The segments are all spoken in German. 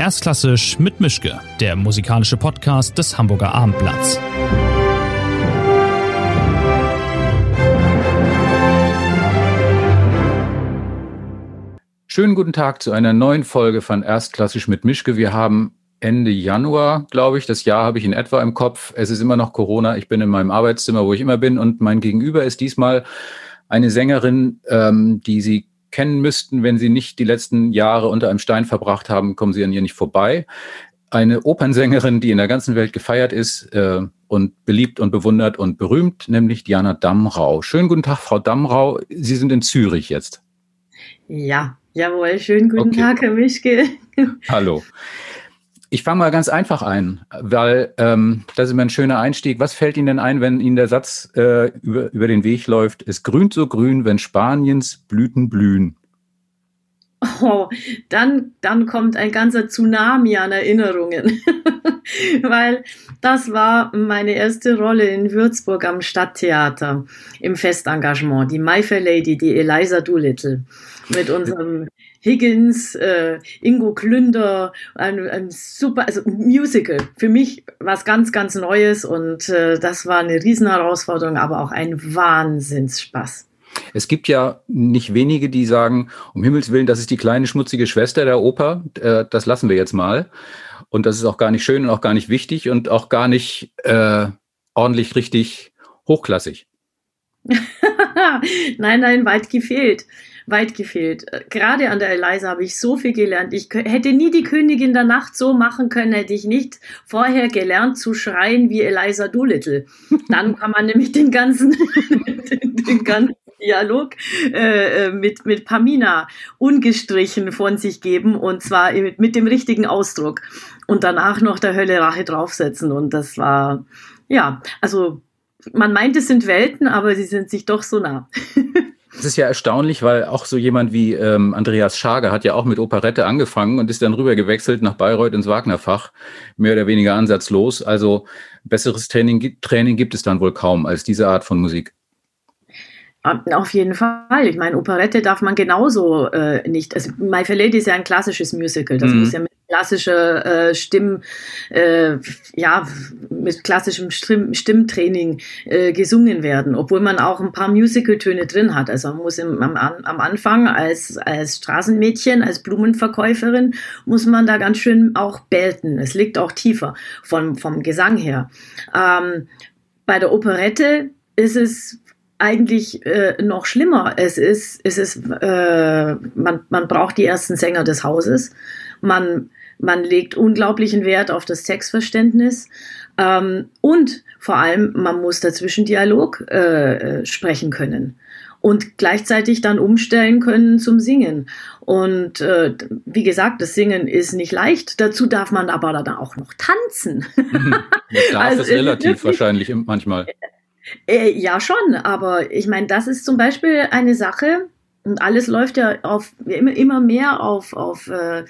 Erstklassisch mit Mischke, der musikalische Podcast des Hamburger Abendblatts. Schönen guten Tag zu einer neuen Folge von Erstklassisch mit Mischke. Wir haben Ende Januar, glaube ich. Das Jahr habe ich in etwa im Kopf. Es ist immer noch Corona. Ich bin in meinem Arbeitszimmer, wo ich immer bin. Und mein Gegenüber ist diesmal eine Sängerin, ähm, die Sie kennen müssten, wenn Sie nicht die letzten Jahre unter einem Stein verbracht haben, kommen Sie an ihr nicht vorbei. Eine Opernsängerin, die in der ganzen Welt gefeiert ist äh, und beliebt und bewundert und berühmt, nämlich Diana Damrau. Schönen guten Tag, Frau Damrau. Sie sind in Zürich jetzt. Ja, jawohl. Schönen guten okay. Tag, Herr Mischke. Hallo. Ich fange mal ganz einfach ein, weil ähm, das ist immer ein schöner Einstieg. Was fällt Ihnen denn ein, wenn Ihnen der Satz äh, über, über den Weg läuft? Es grünt so grün, wenn Spaniens Blüten blühen. Oh, dann, dann kommt ein ganzer Tsunami an Erinnerungen, weil das war meine erste Rolle in Würzburg am Stadttheater im Festengagement, die My Fair Lady, die Eliza Doolittle mit unserem Higgins, äh, Ingo Klünder, ein, ein super, also Musical. Für mich was ganz, ganz Neues und äh, das war eine Riesenherausforderung, aber auch ein Wahnsinnsspaß. Es gibt ja nicht wenige, die sagen, um Himmels Willen, das ist die kleine schmutzige Schwester der Oper, äh, das lassen wir jetzt mal. Und das ist auch gar nicht schön und auch gar nicht wichtig und auch gar nicht äh, ordentlich richtig hochklassig. nein, nein, weit gefehlt weit gefehlt. Gerade an der Eliza habe ich so viel gelernt. Ich hätte nie die Königin der Nacht so machen können, hätte ich nicht vorher gelernt zu schreien wie Eliza Doolittle. Dann kann man nämlich den ganzen, den ganzen Dialog äh, äh, mit, mit Pamina ungestrichen von sich geben und zwar mit, mit dem richtigen Ausdruck und danach noch der Hölle Rache draufsetzen und das war, ja, also man meint, es sind Welten, aber sie sind sich doch so nah. Das ist ja erstaunlich, weil auch so jemand wie ähm, Andreas Schager hat ja auch mit Operette angefangen und ist dann rüber gewechselt nach Bayreuth ins Wagnerfach, mehr oder weniger ansatzlos. Also besseres Training, Training gibt es dann wohl kaum als diese Art von Musik. Auf jeden Fall. Ich meine, Operette darf man genauso äh, nicht. Also My Fair Lady ist ja ein klassisches Musical. Das mhm. muss ja mit klassischer äh, Stimm, äh, ja, mit klassischem Stimm, Stimmtraining äh, gesungen werden, obwohl man auch ein paar Musicaltöne drin hat. Also man muss im, am, am Anfang als, als Straßenmädchen, als Blumenverkäuferin, muss man da ganz schön auch belten. Es liegt auch tiefer vom, vom Gesang her. Ähm, bei der Operette ist es eigentlich äh, noch schlimmer. Es ist, es ist, äh, man, man braucht die ersten Sänger des Hauses. Man, man legt unglaublichen Wert auf das Textverständnis. Ähm, und vor allem, man muss dazwischen Dialog äh, sprechen können und gleichzeitig dann umstellen können zum Singen. Und äh, wie gesagt, das Singen ist nicht leicht. Dazu darf man aber dann auch noch tanzen. Das darf also, ist relativ wahrscheinlich manchmal. Äh, ja, schon, aber ich meine, das ist zum Beispiel eine Sache, und alles läuft ja auf, immer, immer mehr auf, auf äh,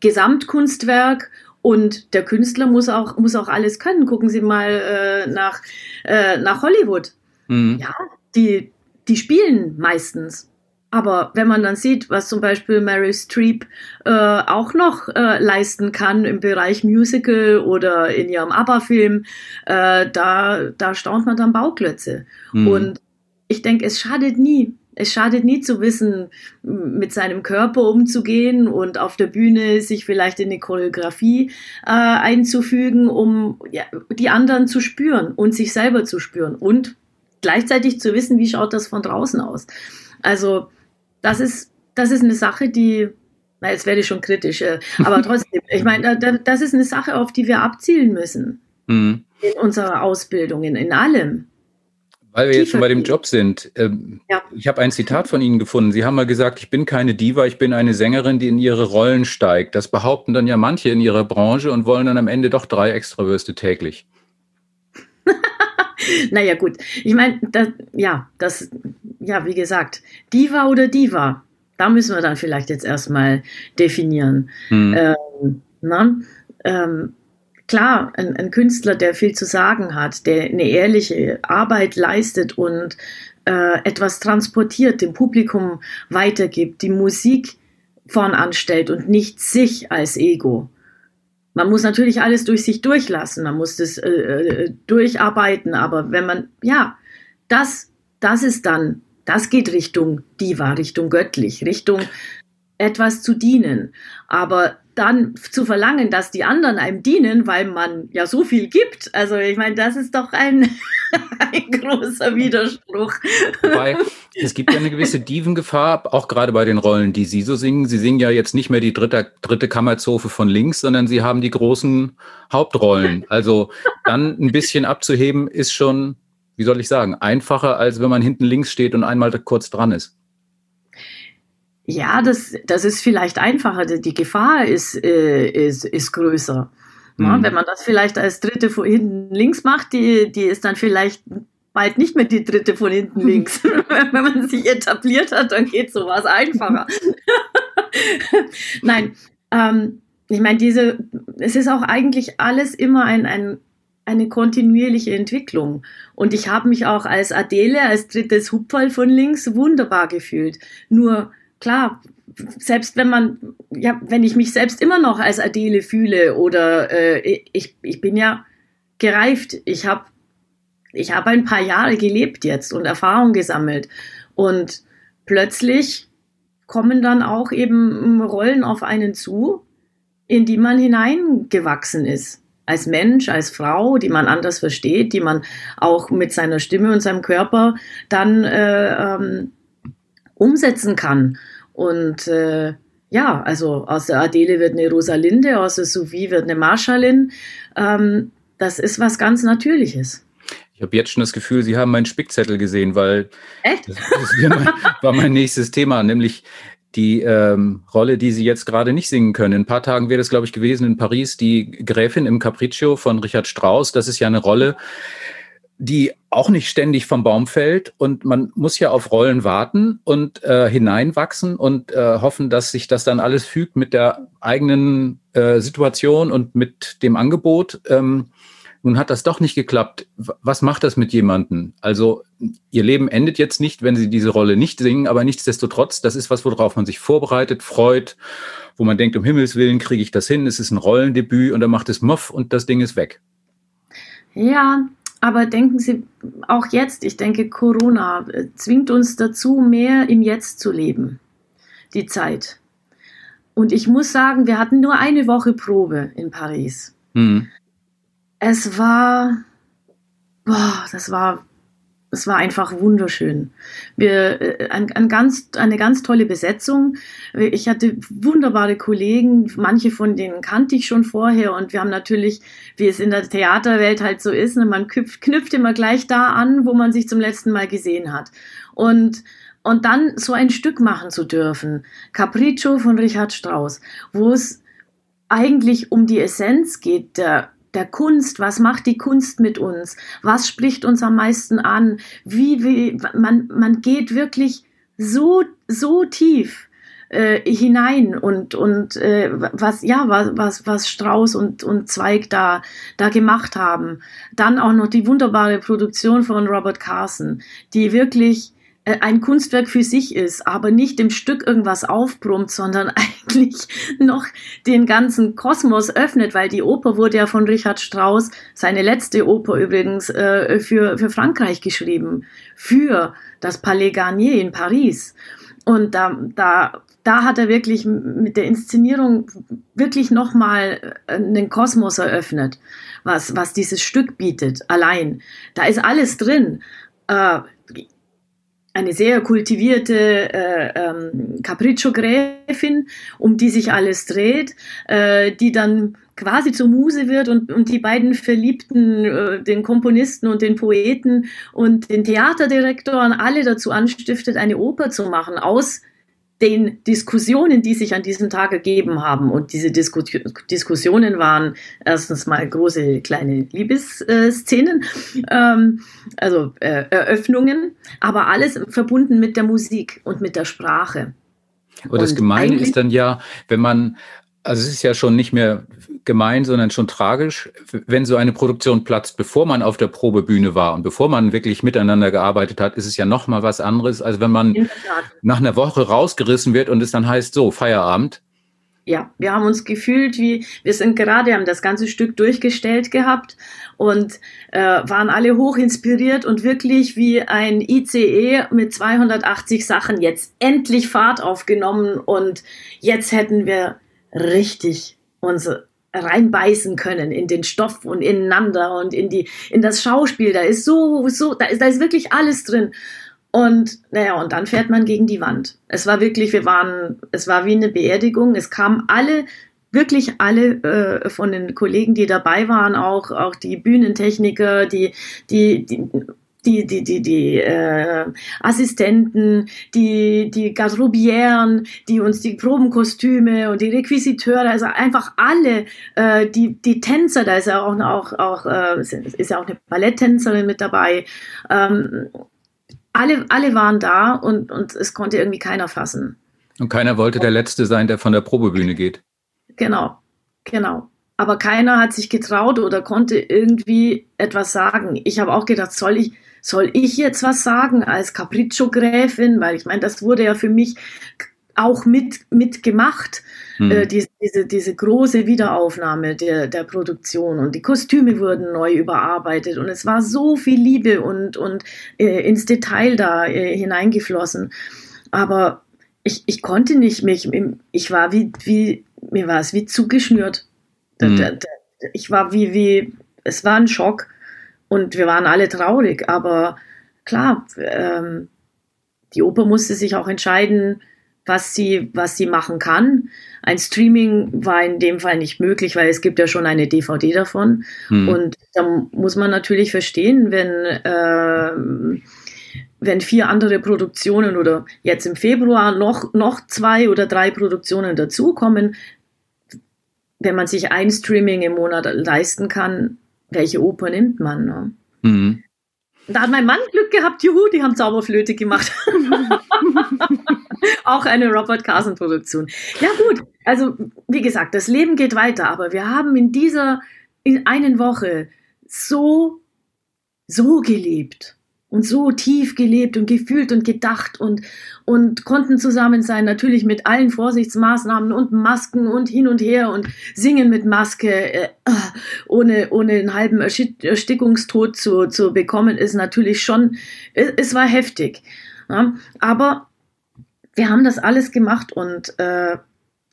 Gesamtkunstwerk und der Künstler muss auch, muss auch alles können. Gucken Sie mal äh, nach, äh, nach Hollywood. Mhm. Ja, die, die spielen meistens. Aber wenn man dann sieht, was zum Beispiel Mary Streep äh, auch noch äh, leisten kann im Bereich Musical oder in ihrem ABBA-Film, äh, da, da staunt man dann Bauklötze. Mhm. Und ich denke, es schadet nie. Es schadet nie zu wissen, mit seinem Körper umzugehen und auf der Bühne sich vielleicht in eine Choreografie äh, einzufügen, um ja, die anderen zu spüren und sich selber zu spüren und gleichzeitig zu wissen, wie schaut das von draußen aus. Also das ist, das ist eine Sache, die, na, jetzt werde ich schon kritisch, äh, aber trotzdem, ich meine, das ist eine Sache, auf die wir abzielen müssen. Mhm. In unserer Ausbildung, in, in allem. Weil wir jetzt schon bei dem Job sind. Ähm, ja. Ich habe ein Zitat von Ihnen gefunden. Sie haben mal gesagt, ich bin keine Diva, ich bin eine Sängerin, die in ihre Rollen steigt. Das behaupten dann ja manche in ihrer Branche und wollen dann am Ende doch drei Extrawürste täglich. naja, gut. Ich meine, ja, das, ja, wie gesagt, Diva oder Diva, da müssen wir dann vielleicht jetzt erstmal definieren. Hm. Ähm, na? Ähm, klar, ein, ein, Künstler, der viel zu sagen hat, der eine ehrliche Arbeit leistet und äh, etwas transportiert, dem Publikum weitergibt, die Musik vorn anstellt und nicht sich als Ego. Man muss natürlich alles durch sich durchlassen, man muss das äh, äh, durcharbeiten, aber wenn man, ja, das, das ist dann, das geht Richtung Diva, Richtung göttlich, Richtung etwas zu dienen. Aber dann zu verlangen, dass die anderen einem dienen, weil man ja so viel gibt. Also ich meine, das ist doch ein, ein großer Widerspruch. Wobei, es gibt ja eine gewisse Divengefahr, auch gerade bei den Rollen, die Sie so singen. Sie singen ja jetzt nicht mehr die dritte, dritte Kammerzofe von links, sondern Sie haben die großen Hauptrollen. Also dann ein bisschen abzuheben ist schon, wie soll ich sagen, einfacher, als wenn man hinten links steht und einmal kurz dran ist. Ja, das, das ist vielleicht einfacher. Die Gefahr ist, äh, ist, ist größer. Ja, mhm. wenn man das vielleicht als dritte von hinten links macht, die, die ist dann vielleicht bald nicht mehr die dritte von hinten links. wenn man sich etabliert hat, dann geht sowas einfacher. Nein, ähm, ich meine, diese, es ist auch eigentlich alles immer ein, ein, eine kontinuierliche Entwicklung. Und ich habe mich auch als Adele, als drittes Hupferl von links wunderbar gefühlt. Nur klar, selbst wenn man, ja, wenn ich mich selbst immer noch als Adele fühle oder äh, ich, ich bin ja gereift, ich habe ich hab ein paar Jahre gelebt jetzt und Erfahrung gesammelt und plötzlich kommen dann auch eben Rollen auf einen zu, in die man hineingewachsen ist. Als Mensch, als Frau, die man anders versteht, die man auch mit seiner Stimme und seinem Körper dann äh, ähm, umsetzen kann. Und äh, ja, also aus der Adele wird eine Rosalinde, aus der Sophie wird eine Marschallin. Ähm, das ist was ganz Natürliches. Ich habe jetzt schon das Gefühl, Sie haben meinen Spickzettel gesehen, weil Echt? das, das mein, war mein nächstes Thema, nämlich die ähm, Rolle, die Sie jetzt gerade nicht singen können. In ein paar Tagen wäre das, glaube ich, gewesen in Paris, die Gräfin im Capriccio von Richard Strauss. Das ist ja eine Rolle, die auch nicht ständig vom Baum fällt und man muss ja auf Rollen warten und äh, hineinwachsen und äh, hoffen, dass sich das dann alles fügt mit der eigenen äh, Situation und mit dem Angebot. Ähm, nun hat das doch nicht geklappt. Was macht das mit jemandem? Also ihr Leben endet jetzt nicht, wenn sie diese Rolle nicht singen, aber nichtsdestotrotz, das ist was, worauf man sich vorbereitet, freut, wo man denkt, um Himmels Willen kriege ich das hin, es ist ein Rollendebüt und dann macht es Muff und das Ding ist weg. Ja, aber denken Sie auch jetzt, ich denke, Corona äh, zwingt uns dazu, mehr im Jetzt zu leben. Die Zeit. Und ich muss sagen, wir hatten nur eine Woche Probe in Paris. Mhm. Es war, boah, das war es war einfach wunderschön. Wir, äh, ein, ein ganz, eine ganz tolle Besetzung. Ich hatte wunderbare Kollegen, manche von denen kannte ich schon vorher und wir haben natürlich, wie es in der Theaterwelt halt so ist, ne, man knüpft, knüpft immer gleich da an, wo man sich zum letzten Mal gesehen hat. Und und dann so ein Stück machen zu dürfen, Capriccio von Richard Strauss, wo es eigentlich um die Essenz geht der der Kunst, was macht die Kunst mit uns, was spricht uns am meisten an, wie, wie man, man geht wirklich so, so tief äh, hinein und, und äh, was, ja, was, was, was Strauß und, und Zweig da, da gemacht haben. Dann auch noch die wunderbare Produktion von Robert Carson, die wirklich ein Kunstwerk für sich ist, aber nicht dem Stück irgendwas aufbrummt, sondern eigentlich noch den ganzen Kosmos öffnet, weil die Oper wurde ja von Richard Strauss, seine letzte Oper übrigens, äh, für, für Frankreich geschrieben, für das Palais Garnier in Paris. Und da, da, da hat er wirklich mit der Inszenierung wirklich nochmal äh, einen Kosmos eröffnet, was, was dieses Stück bietet, allein. Da ist alles drin. Äh, eine sehr kultivierte äh, ähm, Capriccio-Gräfin, um die sich alles dreht, äh, die dann quasi zur Muse wird und, und die beiden Verliebten, äh, den Komponisten und den Poeten und den Theaterdirektoren alle dazu anstiftet, eine Oper zu machen aus den Diskussionen, die sich an diesem Tag ergeben haben. Und diese Disku Diskussionen waren erstens mal große kleine Liebesszenen, ähm, also äh, Eröffnungen, aber alles verbunden mit der Musik und mit der Sprache. Aber das Gemeine ist dann ja, wenn man Also es ist ja schon nicht mehr gemein, sondern schon tragisch, wenn so eine Produktion platzt, bevor man auf der Probebühne war und bevor man wirklich miteinander gearbeitet hat, ist es ja noch mal was anderes, als wenn man nach einer Woche rausgerissen wird und es dann heißt so Feierabend. Ja, wir haben uns gefühlt wie, wir sind gerade, haben das ganze Stück durchgestellt gehabt und äh, waren alle hoch inspiriert und wirklich wie ein ICE mit 280 Sachen jetzt endlich Fahrt aufgenommen und jetzt hätten wir richtig uns reinbeißen können in den Stoff und ineinander und in die in das Schauspiel. Da ist so so da ist da ist wirklich alles drin. Und naja, und dann fährt man gegen die Wand. Es war wirklich, wir waren, es war wie eine Beerdigung. Es kamen alle, wirklich alle äh, von den Kollegen, die dabei waren, auch, auch die Bühnentechniker, die, die, die die, die, die, die äh, Assistenten, die, die Garderobieren, die uns die Probenkostüme und die Requisiteure, also einfach alle, äh, die, die Tänzer, da ist ja auch, auch, auch äh, ist ja auch eine Balletttänzerin mit dabei. Ähm, alle, alle waren da und, und es konnte irgendwie keiner fassen. Und keiner wollte der Letzte sein, der von der Probebühne geht. Genau, genau aber keiner hat sich getraut oder konnte irgendwie etwas sagen. Ich habe auch gedacht, soll ich, soll ich jetzt was sagen als Capriccio-Gräfin? Weil ich meine, das wurde ja für mich auch mit, mitgemacht, hm. äh, diese, diese, diese große Wiederaufnahme der, der Produktion und die Kostüme wurden neu überarbeitet und es war so viel Liebe und, und äh, ins Detail da äh, hineingeflossen. Aber ich, ich konnte nicht mich, ich war wie, wie, mir war es wie zugeschnürt. Hm. Ich war wie, wie, es war ein Schock und wir waren alle traurig, aber klar, ähm, die Oper musste sich auch entscheiden, was sie, was sie machen kann. Ein Streaming war in dem Fall nicht möglich, weil es gibt ja schon eine DVD davon. Hm. Und da muss man natürlich verstehen, wenn, äh, wenn vier andere Produktionen oder jetzt im Februar noch, noch zwei oder drei Produktionen dazukommen, wenn man sich ein Streaming im Monat leisten kann, welche Oper nimmt man? Ne? Mhm. Da hat mein Mann Glück gehabt, juhu, die haben Zauberflöte gemacht. Auch eine Robert Carson-Produktion. Ja, gut, also wie gesagt, das Leben geht weiter, aber wir haben in dieser, in einen Woche so, so gelebt und so tief gelebt und gefühlt und gedacht und, und konnten zusammen sein, natürlich mit allen Vorsichtsmaßnahmen und Masken und hin und her und singen mit Maske, äh, ohne, ohne einen halben Erstickungstod zu, zu bekommen, ist natürlich schon, es, war heftig. Ja, aber wir haben das alles gemacht und äh,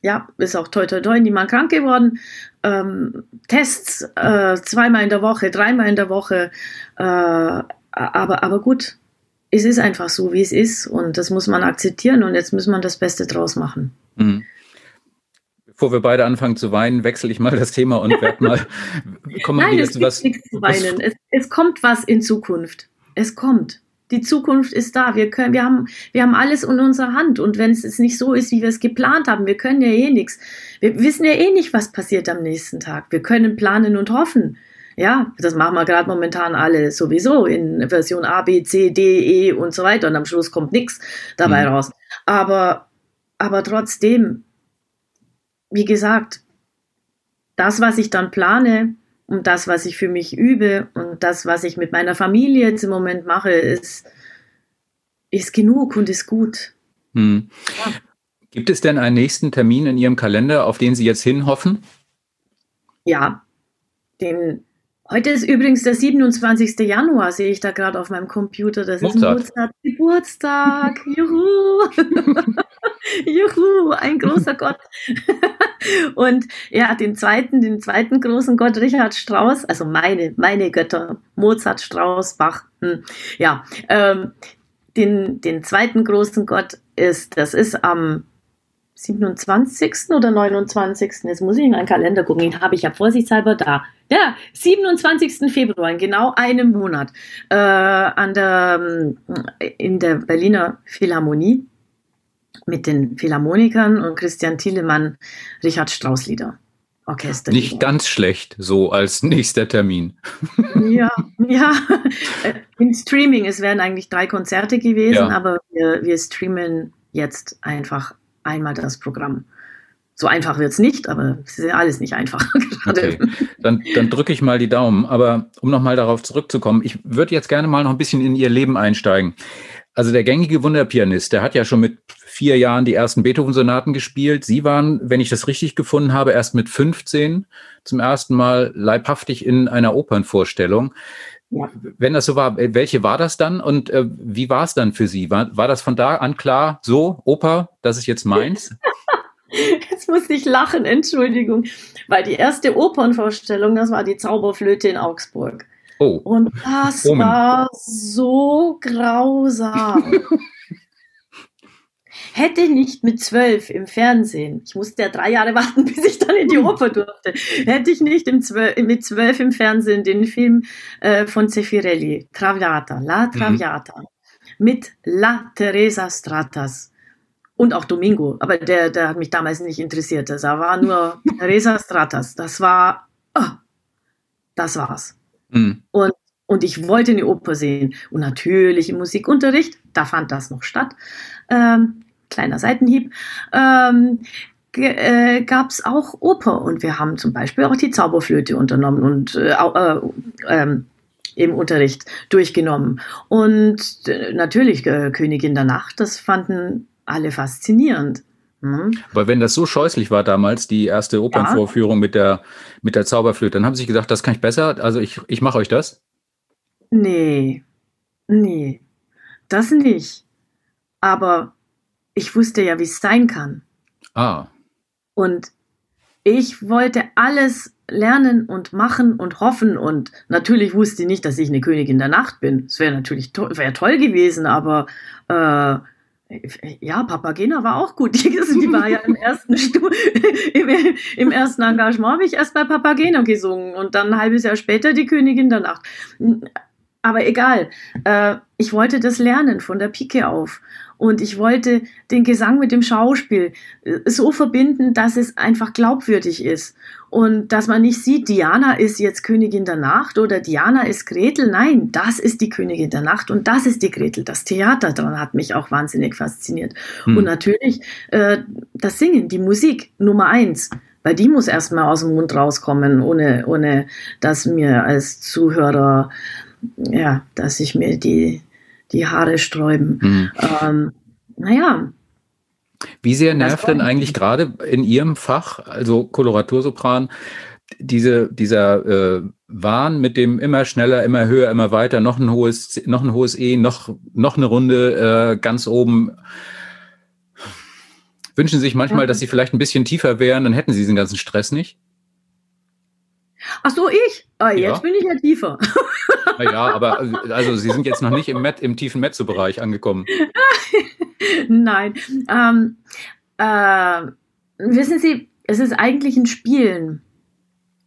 ja, ist auch toi toi toi niemand krank geworden. Ähm, Tests äh, zweimal in der Woche, dreimal in der Woche, äh, aber, aber gut, es ist einfach so, wie es ist und das muss man akzeptieren und jetzt muss man das Beste draus machen. Mhm. Bevor wir beide anfangen zu weinen, wechsle ich mal das Thema und werde mal. Komm mal Nein, es gibt was, nichts zu weinen. Es, es kommt was in Zukunft. Es kommt. Die Zukunft ist da. Wir können, wir haben, wir haben alles in unserer Hand. Und wenn es nicht so ist, wie wir es geplant haben, wir können ja eh nichts. Wir wissen ja eh nicht, was passiert am nächsten Tag. Wir können planen und hoffen. Ja, das machen wir gerade momentan alle sowieso in Version A, B, C, D, E und so weiter. Und am Schluss kommt nichts dabei mhm. raus. Aber, aber trotzdem, wie gesagt, das, was ich dann plane und das, was ich für mich übe und das, was ich mit meiner Familie jetzt im Moment mache, ist, ist genug und ist gut. Mhm. Ja. Gibt es denn einen nächsten Termin in Ihrem Kalender, auf den Sie jetzt hinhoffen? Ja, den Heute ist übrigens der 27. Januar, sehe ich da gerade auf meinem Computer. Das Mozart. ist Mozart Geburtstag. Juhu! Juhu, ein großer Gott. Und ja, den zweiten, den zweiten großen Gott, Richard Strauss, also meine, meine Götter, Mozart, Strauss, Bach. Hm, ja, ähm, den, den zweiten großen Gott ist, das ist am 27. oder 29. Jetzt muss ich in meinen Kalender gucken, den habe ich ja vorsichtshalber da. Ja, 27. Februar, in genau einem Monat, äh, an der, äh, in der Berliner Philharmonie mit den Philharmonikern und Christian Thielemann Richard Strauss Lieder. Orchester. Nicht ganz schlecht, so als nächster Termin. Ja, ja. Äh, Im Streaming, es wären eigentlich drei Konzerte gewesen, ja. aber wir, wir streamen jetzt einfach einmal das Programm. So einfach wird es nicht, aber es ist ja alles nicht einfach. okay. Dann, dann drücke ich mal die Daumen. Aber um nochmal darauf zurückzukommen, ich würde jetzt gerne mal noch ein bisschen in Ihr Leben einsteigen. Also der gängige Wunderpianist, der hat ja schon mit vier Jahren die ersten Beethoven-Sonaten gespielt. Sie waren, wenn ich das richtig gefunden habe, erst mit 15 zum ersten Mal leibhaftig in einer Opernvorstellung. Ja. Wenn das so war, welche war das dann und äh, wie war es dann für Sie? War, war das von da an klar, so, Oper, das ist jetzt meins? Jetzt muss ich lachen, Entschuldigung. Weil die erste Opernvorstellung, das war die Zauberflöte in Augsburg. Oh. Und das Omen. war so grausam. Hätte ich nicht mit zwölf im Fernsehen, ich musste ja drei Jahre warten, bis ich dann in die Oper durfte, hätte ich nicht zwölf, mit zwölf im Fernsehen den Film äh, von Zeffirelli, Traviata, La mhm. Traviata, mhm. mit La Teresa Stratas und auch Domingo, aber der, der hat mich damals nicht interessiert. Das war nur Teresa Stratas. Das war, oh, das war's. Mhm. Und, und ich wollte eine Oper sehen. Und natürlich im Musikunterricht, da fand das noch statt. Ähm, kleiner Seitenhieb. Ähm, äh, gab es auch Oper und wir haben zum Beispiel auch die Zauberflöte unternommen und äh, äh, ähm, im Unterricht durchgenommen. Und äh, natürlich äh, Königin der Nacht, das fanden alle faszinierend. Hm? Weil wenn das so scheußlich war damals, die erste Opernvorführung ja. mit, der, mit der Zauberflöte, dann haben sie sich gesagt, das kann ich besser, also ich, ich mache euch das? Nee, nee, das nicht. Aber ich wusste ja, wie es sein kann. Ah. Und ich wollte alles lernen und machen und hoffen und natürlich wusste ich nicht, dass ich eine Königin der Nacht bin. Es wäre natürlich to wär toll gewesen, aber äh, ja, Papagena war auch gut. Die, die war ja im ersten Stu im, im, ersten Engagement habe ich erst bei Papagena gesungen und dann ein halbes Jahr später die Königin der Nacht. Aber egal, äh, ich wollte das lernen von der Pike auf. Und ich wollte den Gesang mit dem Schauspiel äh, so verbinden, dass es einfach glaubwürdig ist. Und dass man nicht sieht, Diana ist jetzt Königin der Nacht oder Diana ist Gretel. Nein, das ist die Königin der Nacht und das ist die Gretel. Das Theater daran hat mich auch wahnsinnig fasziniert. Hm. Und natürlich äh, das Singen, die Musik Nummer eins. Weil die muss erstmal aus dem Mund rauskommen, ohne, ohne dass mir als Zuhörer, ja, dass ich mir die, die Haare sträuben. Mhm. Ähm, naja. Wie sehr nervt denn eigentlich gerade in Ihrem Fach, also Koloratursopran, diese, dieser äh, Wahn mit dem immer schneller, immer höher, immer weiter, noch ein hohes, noch ein hohes E, noch, noch eine Runde äh, ganz oben. Wünschen Sie sich manchmal, ja. dass Sie vielleicht ein bisschen tiefer wären, dann hätten Sie diesen ganzen Stress nicht? Ach so, ich? Ah, jetzt ja. bin ich ja tiefer. Naja, aber also Sie sind jetzt noch nicht im, Met, im tiefen Mezzo-Bereich angekommen. Nein. Ähm, äh, wissen Sie, es ist eigentlich ein Spielen.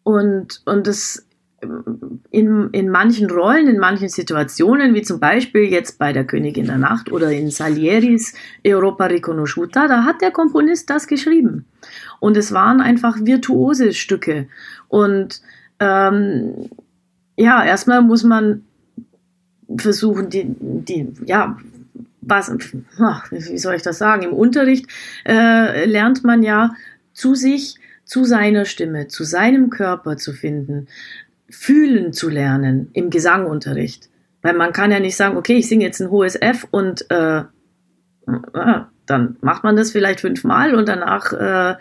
Und, und das in, in manchen Rollen, in manchen Situationen, wie zum Beispiel jetzt bei der Königin der Nacht oder in Salieris Europa Riconosciuta, da hat der Komponist das geschrieben. Und es waren einfach virtuose Stücke. Und ähm, ja, erstmal muss man versuchen, die, die ja, was, wie soll ich das sagen? Im Unterricht äh, lernt man ja zu sich, zu seiner Stimme, zu seinem Körper zu finden, fühlen zu lernen im Gesangunterricht. Weil man kann ja nicht sagen, okay, ich singe jetzt ein hohes F und äh, äh, dann macht man das vielleicht fünfmal und danach äh,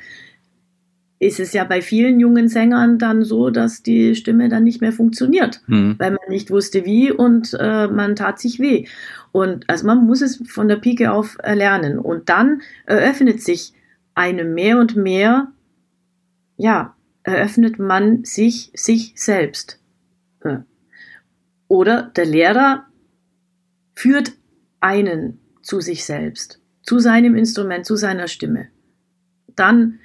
ist es ja bei vielen jungen Sängern dann so, dass die Stimme dann nicht mehr funktioniert, mhm. weil man nicht wusste wie und äh, man tat sich weh. Und also man muss es von der Pike auf erlernen. Und dann eröffnet sich einem mehr und mehr, ja, eröffnet man sich sich selbst. Äh. Oder der Lehrer führt einen zu sich selbst, zu seinem Instrument, zu seiner Stimme. Dann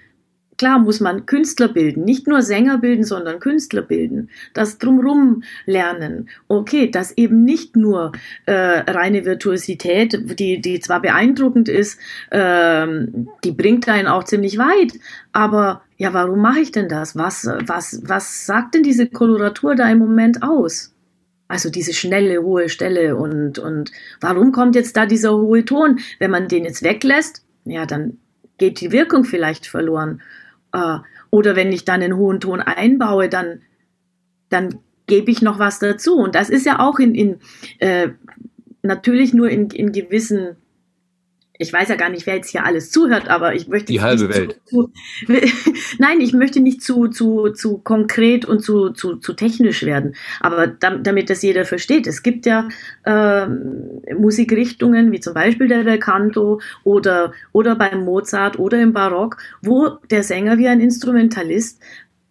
Klar muss man Künstler bilden, nicht nur Sänger bilden, sondern Künstler bilden, das drumrum lernen. Okay, das eben nicht nur äh, reine Virtuosität, die, die zwar beeindruckend ist, ähm, die bringt einen auch ziemlich weit, aber ja, warum mache ich denn das? Was, was, was sagt denn diese Koloratur da im Moment aus? Also diese schnelle, hohe Stelle und, und warum kommt jetzt da dieser hohe Ton? Wenn man den jetzt weglässt, ja, dann geht die Wirkung vielleicht verloren. Äh, oder wenn ich dann einen hohen Ton einbaue, dann, dann gebe ich noch was dazu. Und das ist ja auch in, in äh, natürlich nur in, in gewissen ich weiß ja gar nicht, wer jetzt hier alles zuhört, aber ich möchte die halbe Welt. Zu, zu, nein, ich möchte nicht zu, zu, zu konkret und zu, zu, zu technisch werden, aber damit das jeder versteht. Es gibt ja äh, Musikrichtungen wie zum Beispiel der Bel Canto oder, oder beim Mozart oder im Barock, wo der Sänger wie ein Instrumentalist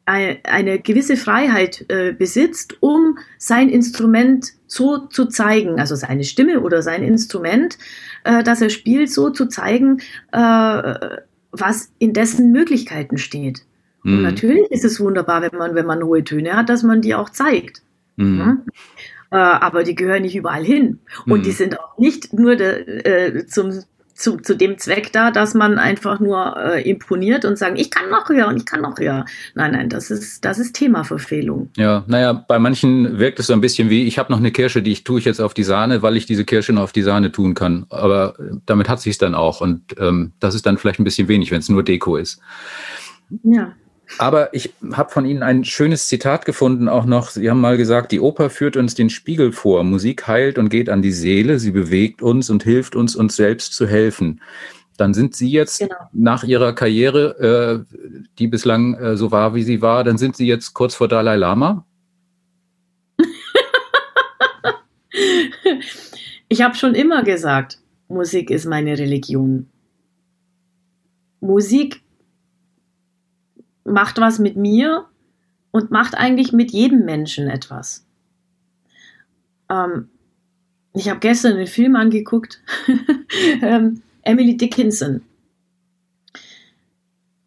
eine gewisse Freiheit äh, besitzt, um sein Instrument so zu zeigen, also seine Stimme oder sein Instrument, äh, das er spielt, so zu zeigen, äh, was in dessen Möglichkeiten steht. Mhm. Und natürlich ist es wunderbar, wenn man, wenn man hohe Töne hat, dass man die auch zeigt. Mhm. Ja? Äh, aber die gehören nicht überall hin. Und mhm. die sind auch nicht nur de, äh, zum zu, zu dem Zweck da, dass man einfach nur äh, imponiert und sagen, ich kann noch höher und ich kann noch höher. Nein, nein, das ist, das ist Themaverfehlung. Ja, naja, bei manchen wirkt es so ein bisschen wie, ich habe noch eine Kirsche, die ich tue ich jetzt auf die Sahne, weil ich diese Kirsche noch auf die Sahne tun kann. Aber damit hat sich dann auch. Und ähm, das ist dann vielleicht ein bisschen wenig, wenn es nur Deko ist. Ja. Aber ich habe von Ihnen ein schönes Zitat gefunden, auch noch. Sie haben mal gesagt, die Oper führt uns den Spiegel vor. Musik heilt und geht an die Seele. Sie bewegt uns und hilft uns, uns selbst zu helfen. Dann sind Sie jetzt genau. nach Ihrer Karriere, äh, die bislang äh, so war, wie sie war, dann sind Sie jetzt kurz vor Dalai Lama? ich habe schon immer gesagt, Musik ist meine Religion. Musik macht was mit mir und macht eigentlich mit jedem Menschen etwas. Ähm, ich habe gestern einen Film angeguckt, ähm, Emily Dickinson.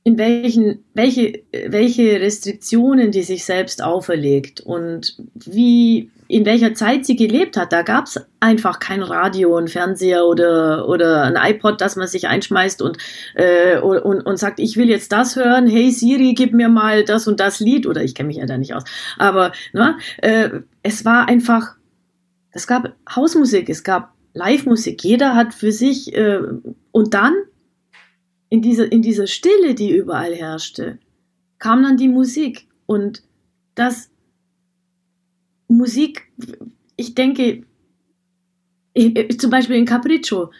In welchen, welche, welche Restriktionen die sich selbst auferlegt und wie in welcher Zeit sie gelebt hat, da gab es einfach kein Radio, ein Fernseher oder, oder ein iPod, das man sich einschmeißt und, äh, und, und sagt, ich will jetzt das hören, hey Siri, gib mir mal das und das Lied, oder ich kenne mich ja da nicht aus. Aber ne, äh, es war einfach, es gab Hausmusik, es gab Live-Musik, jeder hat für sich, äh, und dann in dieser, in dieser Stille, die überall herrschte, kam dann die Musik. Und das Musik, ich denke, zum Beispiel in Capriccio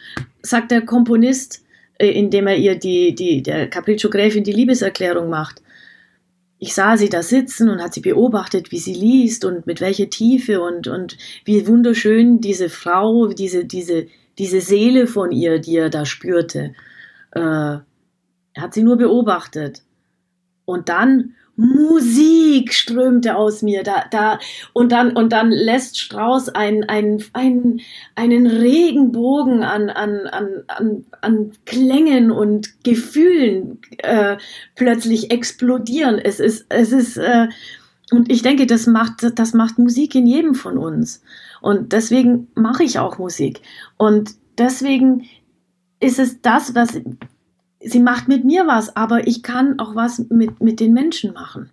sagt der Komponist, äh, indem er ihr die, die, der Capriccio-Gräfin die Liebeserklärung macht. Ich sah sie da sitzen und hat sie beobachtet, wie sie liest und mit welcher Tiefe und, und wie wunderschön diese Frau, diese, diese, diese Seele von ihr, die er da spürte. Äh, er hat sie nur beobachtet. Und dann Musik strömte aus mir. Da, da und dann und dann lässt Strauß ein, ein, ein, einen Regenbogen an, an, an, an, an Klängen und Gefühlen äh, plötzlich explodieren. Es ist es ist äh, und ich denke, das macht das macht Musik in jedem von uns. Und deswegen mache ich auch Musik. Und deswegen ist es das, was sie macht mit mir was, aber ich kann auch was mit, mit den Menschen machen.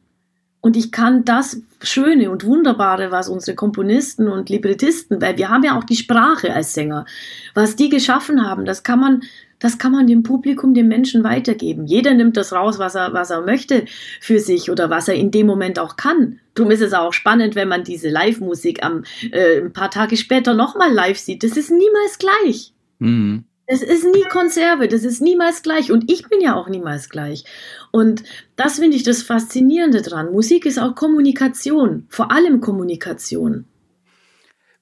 Und ich kann das Schöne und Wunderbare, was unsere Komponisten und Librettisten, weil wir haben ja auch die Sprache als Sänger, was die geschaffen haben, das kann man, das kann man dem Publikum, dem Menschen weitergeben. Jeder nimmt das raus, was er, was er möchte für sich oder was er in dem Moment auch kann. Darum ist es auch spannend, wenn man diese Live-Musik am, äh, ein paar Tage später nochmal live sieht. Das ist niemals gleich. Mhm. Es ist nie Konserve, das ist niemals gleich und ich bin ja auch niemals gleich. Und das finde ich das Faszinierende dran. Musik ist auch Kommunikation, vor allem Kommunikation.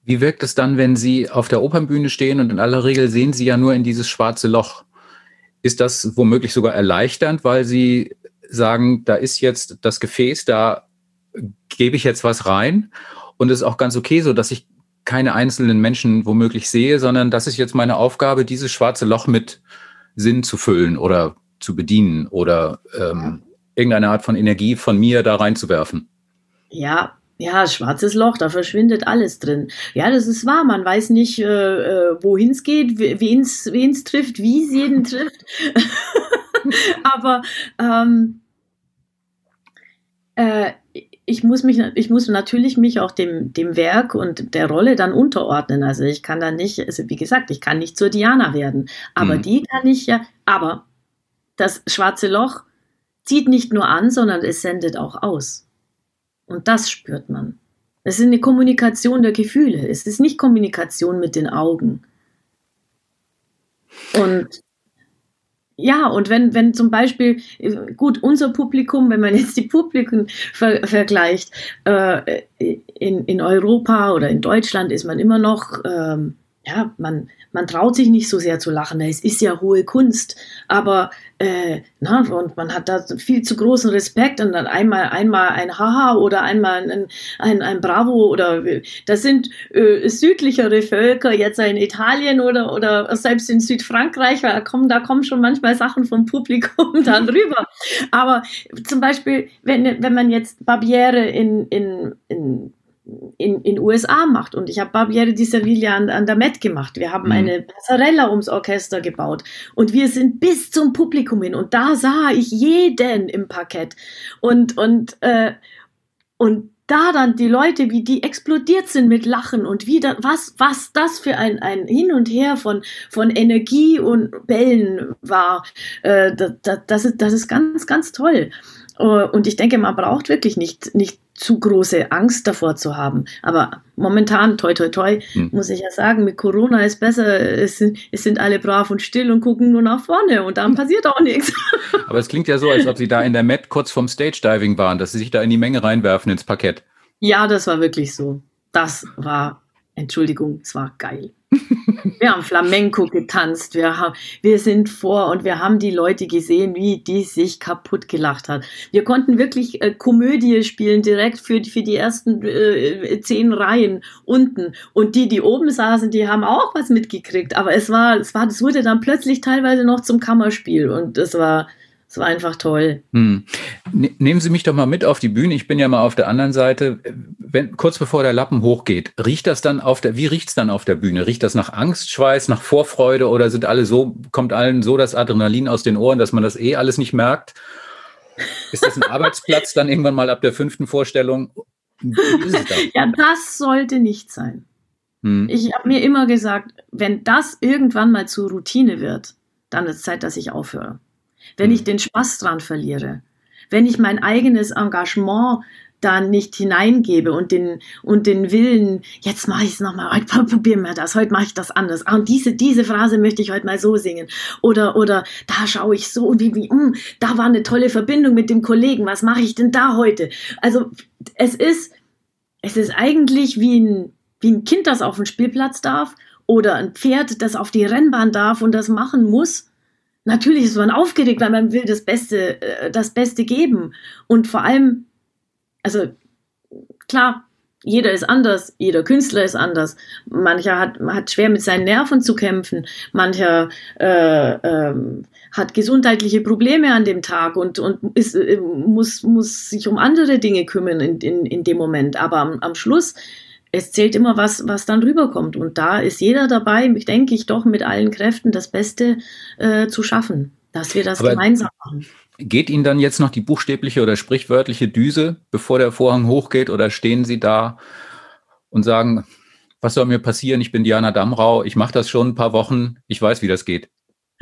Wie wirkt es dann, wenn Sie auf der Opernbühne stehen und in aller Regel sehen Sie ja nur in dieses schwarze Loch? Ist das womöglich sogar erleichternd, weil Sie sagen, da ist jetzt das Gefäß, da gebe ich jetzt was rein und es ist auch ganz okay so, dass ich keine einzelnen Menschen womöglich sehe, sondern das ist jetzt meine Aufgabe, dieses schwarze Loch mit Sinn zu füllen oder zu bedienen oder ähm, irgendeine Art von Energie von mir da reinzuwerfen. Ja, ja, schwarzes Loch, da verschwindet alles drin. Ja, das ist wahr. Man weiß nicht, äh, äh wohin es geht, wen es trifft, wie es jeden trifft. Aber ähm, äh, ich muss mich, ich muss natürlich mich auch dem, dem Werk und der Rolle dann unterordnen. Also ich kann da nicht, also wie gesagt, ich kann nicht zur Diana werden. Aber mhm. die kann ich ja, aber das schwarze Loch zieht nicht nur an, sondern es sendet auch aus. Und das spürt man. Es ist eine Kommunikation der Gefühle. Es ist nicht Kommunikation mit den Augen. Und ja, und wenn, wenn zum Beispiel, gut, unser Publikum, wenn man jetzt die Publiken ver vergleicht, äh, in, in Europa oder in Deutschland ist man immer noch, ähm, ja, man, man traut sich nicht so sehr zu lachen. Es ist ja hohe Kunst, aber äh, na, und man hat da viel zu großen Respekt und dann einmal einmal ein Haha oder einmal ein, ein, ein Bravo oder das sind äh, südlichere Völker jetzt in Italien oder oder selbst in Südfrankreich, da kommen da kommen schon manchmal Sachen vom Publikum dann rüber. Aber zum Beispiel wenn wenn man jetzt Barbiere in in in in in USA macht. Und ich habe Barbiere di Servilia an, an der Met gemacht. Wir haben mhm. eine Passarella ums Orchester gebaut. Und wir sind bis zum Publikum hin. Und da sah ich jeden im Parkett. Und, und, äh, und da dann die Leute, wie die explodiert sind mit Lachen und wie da, was, was das für ein, ein Hin und Her von, von Energie und Bällen war, äh, das, das, ist, das ist ganz, ganz toll. Und ich denke, man braucht wirklich nicht, nicht zu große Angst davor zu haben. Aber momentan, toi, toi, toi, hm. muss ich ja sagen, mit Corona ist besser, es sind, es sind alle brav und still und gucken nur nach vorne und dann passiert auch nichts. Aber es klingt ja so, als ob Sie da in der Met kurz vorm Stage-Diving waren, dass Sie sich da in die Menge reinwerfen ins Parkett. Ja, das war wirklich so. Das war, Entschuldigung, es war geil. Wir haben Flamenco getanzt, wir, haben, wir sind vor und wir haben die Leute gesehen, wie die sich kaputt gelacht hat. Wir konnten wirklich äh, Komödie spielen, direkt für, für die ersten äh, zehn Reihen unten. Und die, die oben saßen, die haben auch was mitgekriegt. Aber es war, es war, das wurde dann plötzlich teilweise noch zum Kammerspiel und das war, es war einfach toll. Hm. Ne, nehmen Sie mich doch mal mit auf die Bühne. Ich bin ja mal auf der anderen Seite. Wenn, kurz bevor der Lappen hochgeht, riecht das dann auf der, wie riecht's dann auf der Bühne? Riecht das nach Angst, Schweiß, nach Vorfreude oder sind alle so, kommt allen so das Adrenalin aus den Ohren, dass man das eh alles nicht merkt? Ist das ein Arbeitsplatz dann irgendwann mal ab der fünften Vorstellung? ja, das sollte nicht sein. Hm. Ich habe mir immer gesagt, wenn das irgendwann mal zur Routine wird, dann ist Zeit, dass ich aufhöre wenn ich mhm. den Spaß dran verliere, wenn ich mein eigenes Engagement da nicht hineingebe und den, und den Willen, jetzt mache ich es nochmal, heute probieren wir das, heute mache ich das anders. Ah, und diese, diese Phrase möchte ich heute mal so singen. Oder, oder da schaue ich so und wie, wie, mh, hm, da war eine tolle Verbindung mit dem Kollegen, was mache ich denn da heute? Also es ist, es ist eigentlich wie ein, wie ein Kind, das auf den Spielplatz darf oder ein Pferd, das auf die Rennbahn darf und das machen muss natürlich ist man aufgeregt, weil man will das Beste, äh, das Beste geben. Und vor allem, also klar, jeder ist anders, jeder Künstler ist anders. Mancher hat, hat schwer mit seinen Nerven zu kämpfen, mancher äh, ähm, hat gesundheitliche Probleme an dem Tag und, und ist, äh, muss, muss sich um andere Dinge kümmern in, in, in dem Moment. Aber am, am Schluss es zählt immer was, was dann rüberkommt. Und da ist jeder dabei, denke ich, doch mit allen Kräften das Beste äh, zu schaffen, dass wir das Aber gemeinsam machen. Geht Ihnen dann jetzt noch die buchstäbliche oder sprichwörtliche Düse, bevor der Vorhang hochgeht, oder stehen Sie da und sagen, was soll mir passieren? Ich bin Diana Damrau, ich mache das schon ein paar Wochen, ich weiß, wie das geht.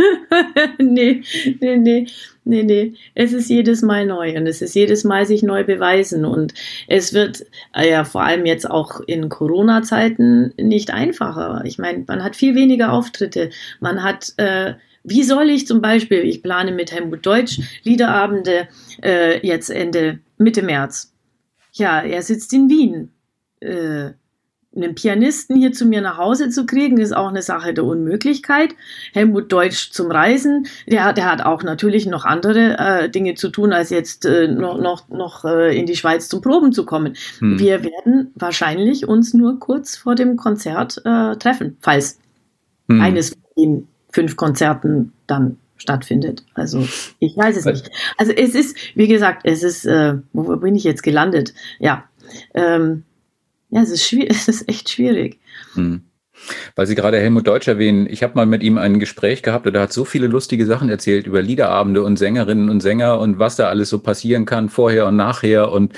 nee, nee, nee, nee, nee. Es ist jedes Mal neu und es ist jedes Mal sich neu beweisen und es wird äh, ja vor allem jetzt auch in Corona-Zeiten nicht einfacher. Ich meine, man hat viel weniger Auftritte, man hat äh, wie soll ich zum Beispiel, ich plane mit Helmut Deutsch Liederabende äh, jetzt Ende, Mitte März. Ja, er sitzt in Wien. Äh, einen Pianisten hier zu mir nach Hause zu kriegen, ist auch eine Sache der Unmöglichkeit. Helmut Deutsch zum Reisen, der, der hat auch natürlich noch andere äh, Dinge zu tun, als jetzt äh, noch, noch, noch äh, in die Schweiz zum Proben zu kommen. Hm. Wir werden wahrscheinlich uns nur kurz vor dem Konzert äh, treffen, falls hm. eines von den fünf Konzerten dann stattfindet. Also ich weiß es nicht. Also es ist, wie gesagt, es ist, äh, wo bin ich jetzt gelandet? Ja, ähm, ja, es ist, schwierig, es ist echt schwierig. Hm. Weil Sie gerade Helmut Deutsch erwähnen, ich habe mal mit ihm ein Gespräch gehabt und er hat so viele lustige Sachen erzählt über Liederabende und Sängerinnen und Sänger und was da alles so passieren kann vorher und nachher und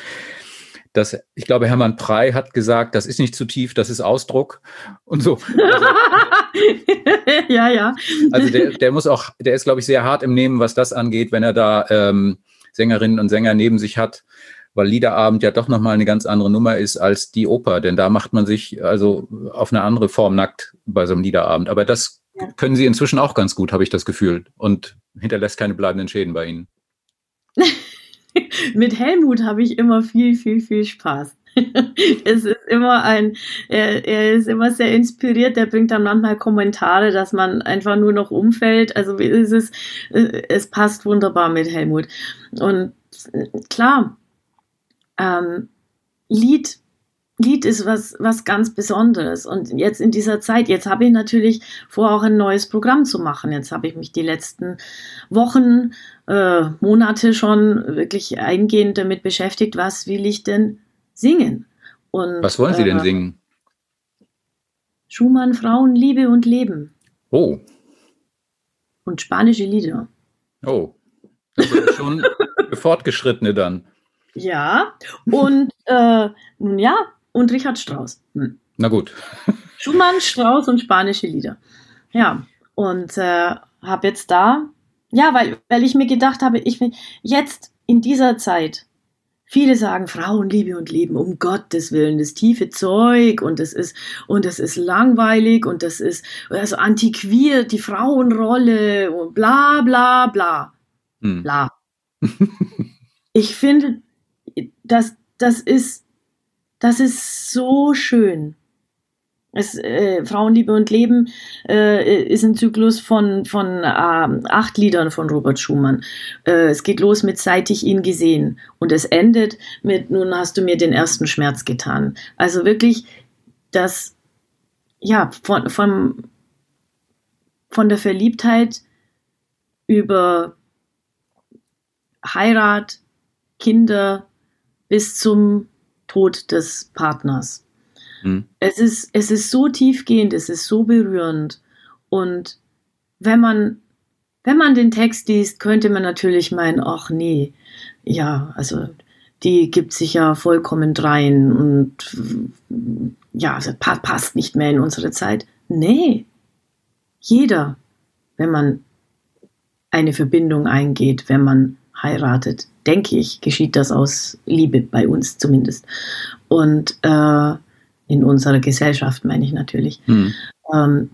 dass ich glaube, Hermann Prey hat gesagt, das ist nicht zu tief, das ist Ausdruck und so. ja, ja. Also der, der muss auch, der ist, glaube ich, sehr hart im Nehmen, was das angeht, wenn er da ähm, Sängerinnen und Sänger neben sich hat, weil Liederabend ja doch nochmal eine ganz andere Nummer ist als die Oper, denn da macht man sich also auf eine andere Form nackt bei so einem Liederabend. Aber das können Sie inzwischen auch ganz gut, habe ich das Gefühl, und hinterlässt keine bleibenden Schäden bei Ihnen. Mit Helmut habe ich immer viel, viel, viel Spaß. es ist immer ein, er, er, ist immer sehr inspiriert, der bringt dann manchmal Kommentare, dass man einfach nur noch umfällt. Also es ist, es passt wunderbar mit Helmut. Und klar, ähm, Lied Lied ist was, was ganz Besonderes. Und jetzt in dieser Zeit, jetzt habe ich natürlich vor, auch ein neues Programm zu machen. Jetzt habe ich mich die letzten Wochen, äh, Monate schon wirklich eingehend damit beschäftigt, was will ich denn singen? Und, was wollen Sie äh, denn singen? Schumann, Frauen, Liebe und Leben. Oh. Und spanische Lieder. Oh. Das ist schon fortgeschrittene dann. Ja, und äh, nun ja, und Richard Strauss. Hm. Na gut. Schumann, Strauss und spanische Lieder. Ja, und äh, habe jetzt da, ja, weil, weil ich mir gedacht habe, ich will jetzt in dieser Zeit, viele sagen Frauenliebe und Leben, um Gottes Willen, das tiefe Zeug und das ist, und das ist langweilig und das ist also antiquiert, die Frauenrolle und bla bla bla. Hm. Bla. ich finde, das, das ist das ist so schön. Es, äh, Frauenliebe und Leben äh, ist ein Zyklus von, von äh, acht Liedern von Robert Schumann. Äh, es geht los mit Seit ich ihn gesehen und es endet mit Nun hast du mir den ersten Schmerz getan. Also wirklich das, ja, von, von, von der Verliebtheit über Heirat, Kinder bis zum Tod des Partners. Hm. Es, ist, es ist so tiefgehend, es ist so berührend. Und wenn man, wenn man den Text liest, könnte man natürlich meinen, ach nee, ja, also die gibt sich ja vollkommen rein und ja, also passt nicht mehr in unsere Zeit. Nee, jeder, wenn man eine Verbindung eingeht, wenn man heiratet, denke ich, geschieht das aus Liebe bei uns zumindest. Und äh, in unserer Gesellschaft meine ich natürlich. Hm. Ähm,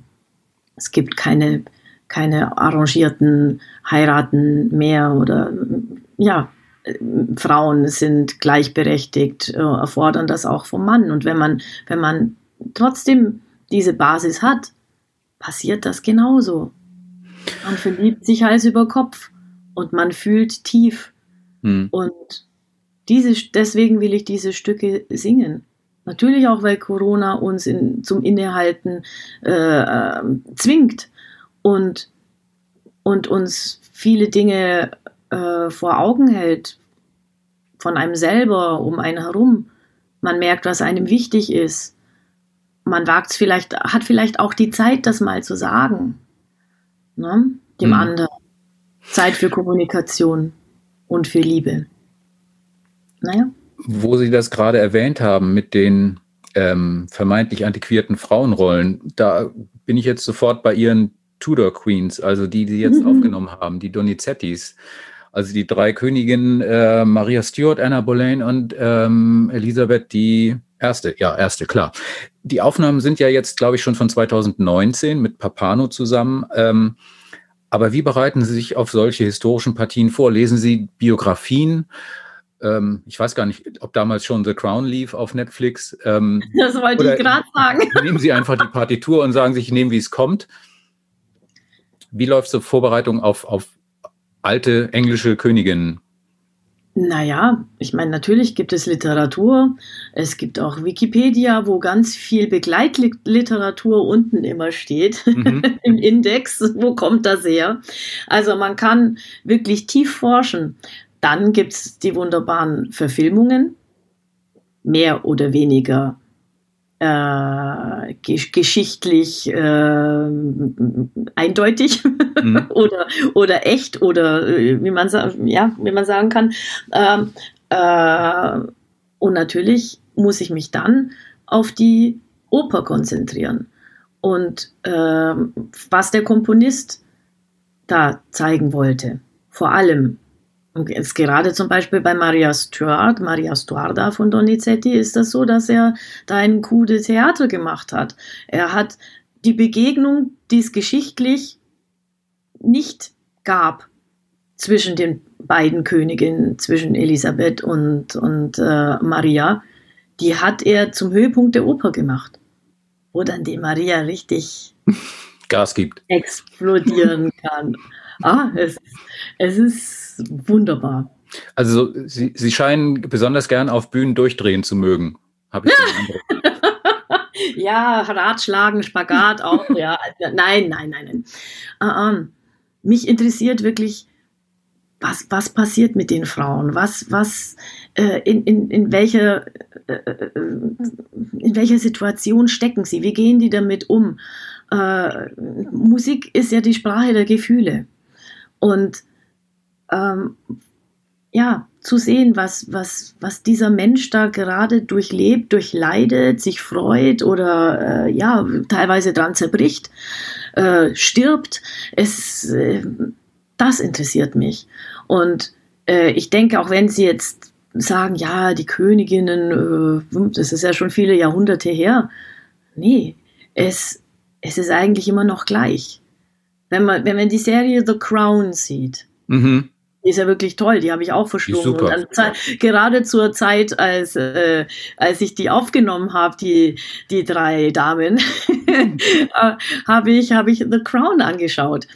es gibt keine, keine arrangierten Heiraten mehr oder ja, Frauen sind gleichberechtigt, äh, erfordern das auch vom Mann. Und wenn man, wenn man trotzdem diese Basis hat, passiert das genauso. Man verliebt sich Hals über Kopf und man fühlt tief. Hm. Und diese, deswegen will ich diese Stücke singen. Natürlich auch, weil Corona uns in, zum Innehalten äh, zwingt und, und uns viele Dinge äh, vor Augen hält, von einem selber, um einen herum. Man merkt, was einem wichtig ist. Man wagt vielleicht, hat vielleicht auch die Zeit, das mal zu sagen. Ne? Dem hm. anderen. Zeit für Kommunikation und für Liebe. Naja. Wo Sie das gerade erwähnt haben mit den ähm, vermeintlich antiquierten Frauenrollen, da bin ich jetzt sofort bei Ihren Tudor Queens, also die, die jetzt mhm. aufgenommen haben, die Donizettis. Also die drei Königinnen, äh, Maria Stuart, Anna Boleyn und ähm, Elisabeth die erste, ja, erste, klar. Die Aufnahmen sind ja jetzt, glaube ich, schon von 2019 mit Papano zusammen. Ähm, aber wie bereiten Sie sich auf solche historischen Partien vor? Lesen Sie Biografien? Ähm, ich weiß gar nicht, ob damals schon The Crown lief auf Netflix. Ähm, das wollte ich gerade sagen. Nehmen Sie einfach die Partitur und sagen sich, ich nehme, wie es kommt. Wie läuft so Vorbereitung auf, auf alte englische Königinnen? Naja, ich meine, natürlich gibt es Literatur. Es gibt auch Wikipedia, wo ganz viel Begleitliteratur unten immer steht mhm. im Index. Wo kommt das her? Also man kann wirklich tief forschen. Dann gibt es die wunderbaren Verfilmungen, mehr oder weniger äh, geschichtlich äh, eindeutig mhm. oder, oder echt oder äh, wie man, ja, wie man sagen kann. Ähm, äh, Und natürlich muss ich mich dann auf die Oper konzentrieren. Und äh, was der Komponist da zeigen wollte. Vor allem. Und jetzt gerade zum Beispiel bei Maria Stuart, Maria Stuarda von Donizetti, ist das so, dass er da ein Coup de Theater gemacht hat. Er hat die Begegnung, die es geschichtlich nicht gab zwischen den beiden Königinnen, zwischen Elisabeth und, und äh, Maria, die hat er zum Höhepunkt der Oper gemacht. Wo dann die Maria richtig Gas gibt. Explodieren kann. Ah, es, es ist wunderbar. Also Sie, Sie scheinen besonders gern auf Bühnen durchdrehen zu mögen. Habe ich ja, Ratschlagen, Spagat auch. ja, nein, nein, nein, nein. Uh, um, mich interessiert wirklich, was, was passiert mit den Frauen? Was, was, äh, in, in, in, welcher, äh, äh in welcher Situation stecken sie? Wie gehen die damit um? äh, Musik ist ja die Sprache der Gefühle. Und ähm, ja, zu sehen, was, was, was dieser Mensch da gerade durchlebt, durchleidet, sich freut oder äh, ja, teilweise dran zerbricht, äh, stirbt, es, äh, das interessiert mich. Und äh, ich denke, auch wenn Sie jetzt sagen, ja, die Königinnen, äh, das ist ja schon viele Jahrhunderte her, nee, es, es ist eigentlich immer noch gleich. Wenn man, wenn man die Serie The Crown sieht, mhm. die ist ja wirklich toll, die habe ich auch verschlungen. Und dann, gerade zur Zeit, als, äh, als ich die aufgenommen habe, die, die drei Damen, äh, habe ich, hab ich The Crown angeschaut.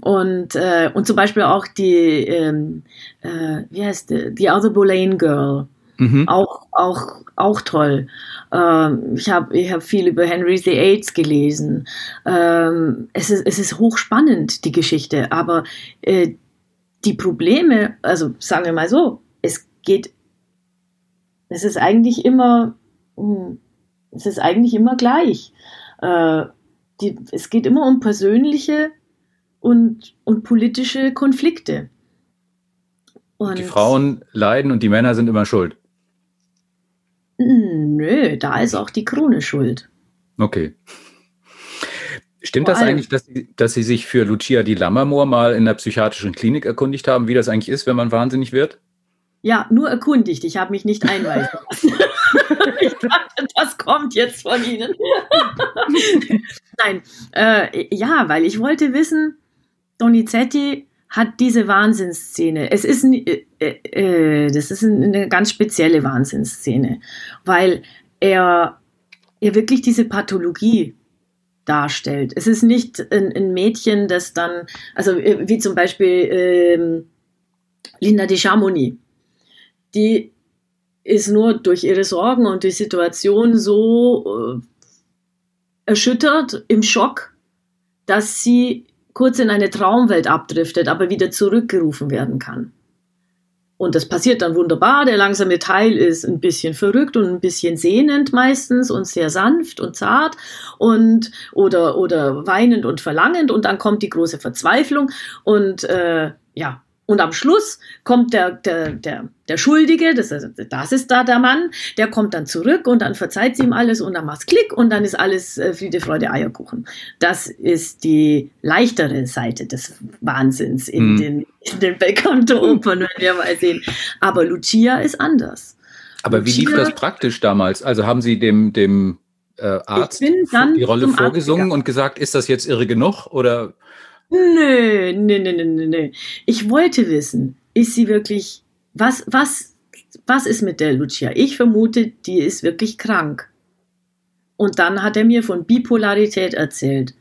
Und, äh, und zum Beispiel auch die, ähm, äh, wie heißt die, The Other Boleyn Girl. Mhm. Auch, auch, auch toll. Ähm, ich habe ich hab viel über Henry VIII gelesen. Ähm, es, ist, es ist hochspannend, die Geschichte, aber äh, die Probleme, also sagen wir mal so, es geht, es ist eigentlich immer, hm, es ist eigentlich immer gleich. Äh, die, es geht immer um persönliche und, und politische Konflikte. Und die Frauen leiden und die Männer sind immer schuld. Nö, da ist auch die Krone schuld. Okay. Stimmt Vor das eigentlich, dass Sie, dass Sie sich für Lucia di Lammermoor mal in der psychiatrischen Klinik erkundigt haben, wie das eigentlich ist, wenn man wahnsinnig wird? Ja, nur erkundigt. Ich habe mich nicht einweisen lassen. ich dachte, das kommt jetzt von Ihnen. Nein, äh, ja, weil ich wollte wissen, Donizetti hat diese Wahnsinnsszene. Es ist, äh, äh, das ist eine ganz spezielle Wahnsinnsszene, weil er, er wirklich diese Pathologie darstellt. Es ist nicht ein, ein Mädchen, das dann, also äh, wie zum Beispiel ähm, Linda de Chamonix, die ist nur durch ihre Sorgen und die Situation so äh, erschüttert, im Schock, dass sie kurz in eine Traumwelt abdriftet, aber wieder zurückgerufen werden kann. Und das passiert dann wunderbar. Der langsame Teil ist ein bisschen verrückt und ein bisschen sehnend meistens und sehr sanft und zart und oder oder weinend und verlangend und dann kommt die große Verzweiflung und äh, ja und am Schluss kommt der, der, der, der Schuldige, das, das ist da der Mann, der kommt dann zurück und dann verzeiht sie ihm alles und dann macht's Klick und dann ist alles äh, Friede, Freude, Eierkuchen. Das ist die leichtere Seite des Wahnsinns in, mhm. den, in den Belcanto-Opern, wenn wir mal sehen. Aber Lucia ist anders. Aber Lucia, wie lief das praktisch damals? Also haben Sie dem, dem äh, Arzt die Rolle vorgesungen und gesagt, ist das jetzt irre genug oder Nö, nö, nö, nö, nö. Ich wollte wissen, ist sie wirklich, was, was, was ist mit der Lucia? Ich vermute, die ist wirklich krank. Und dann hat er mir von Bipolarität erzählt.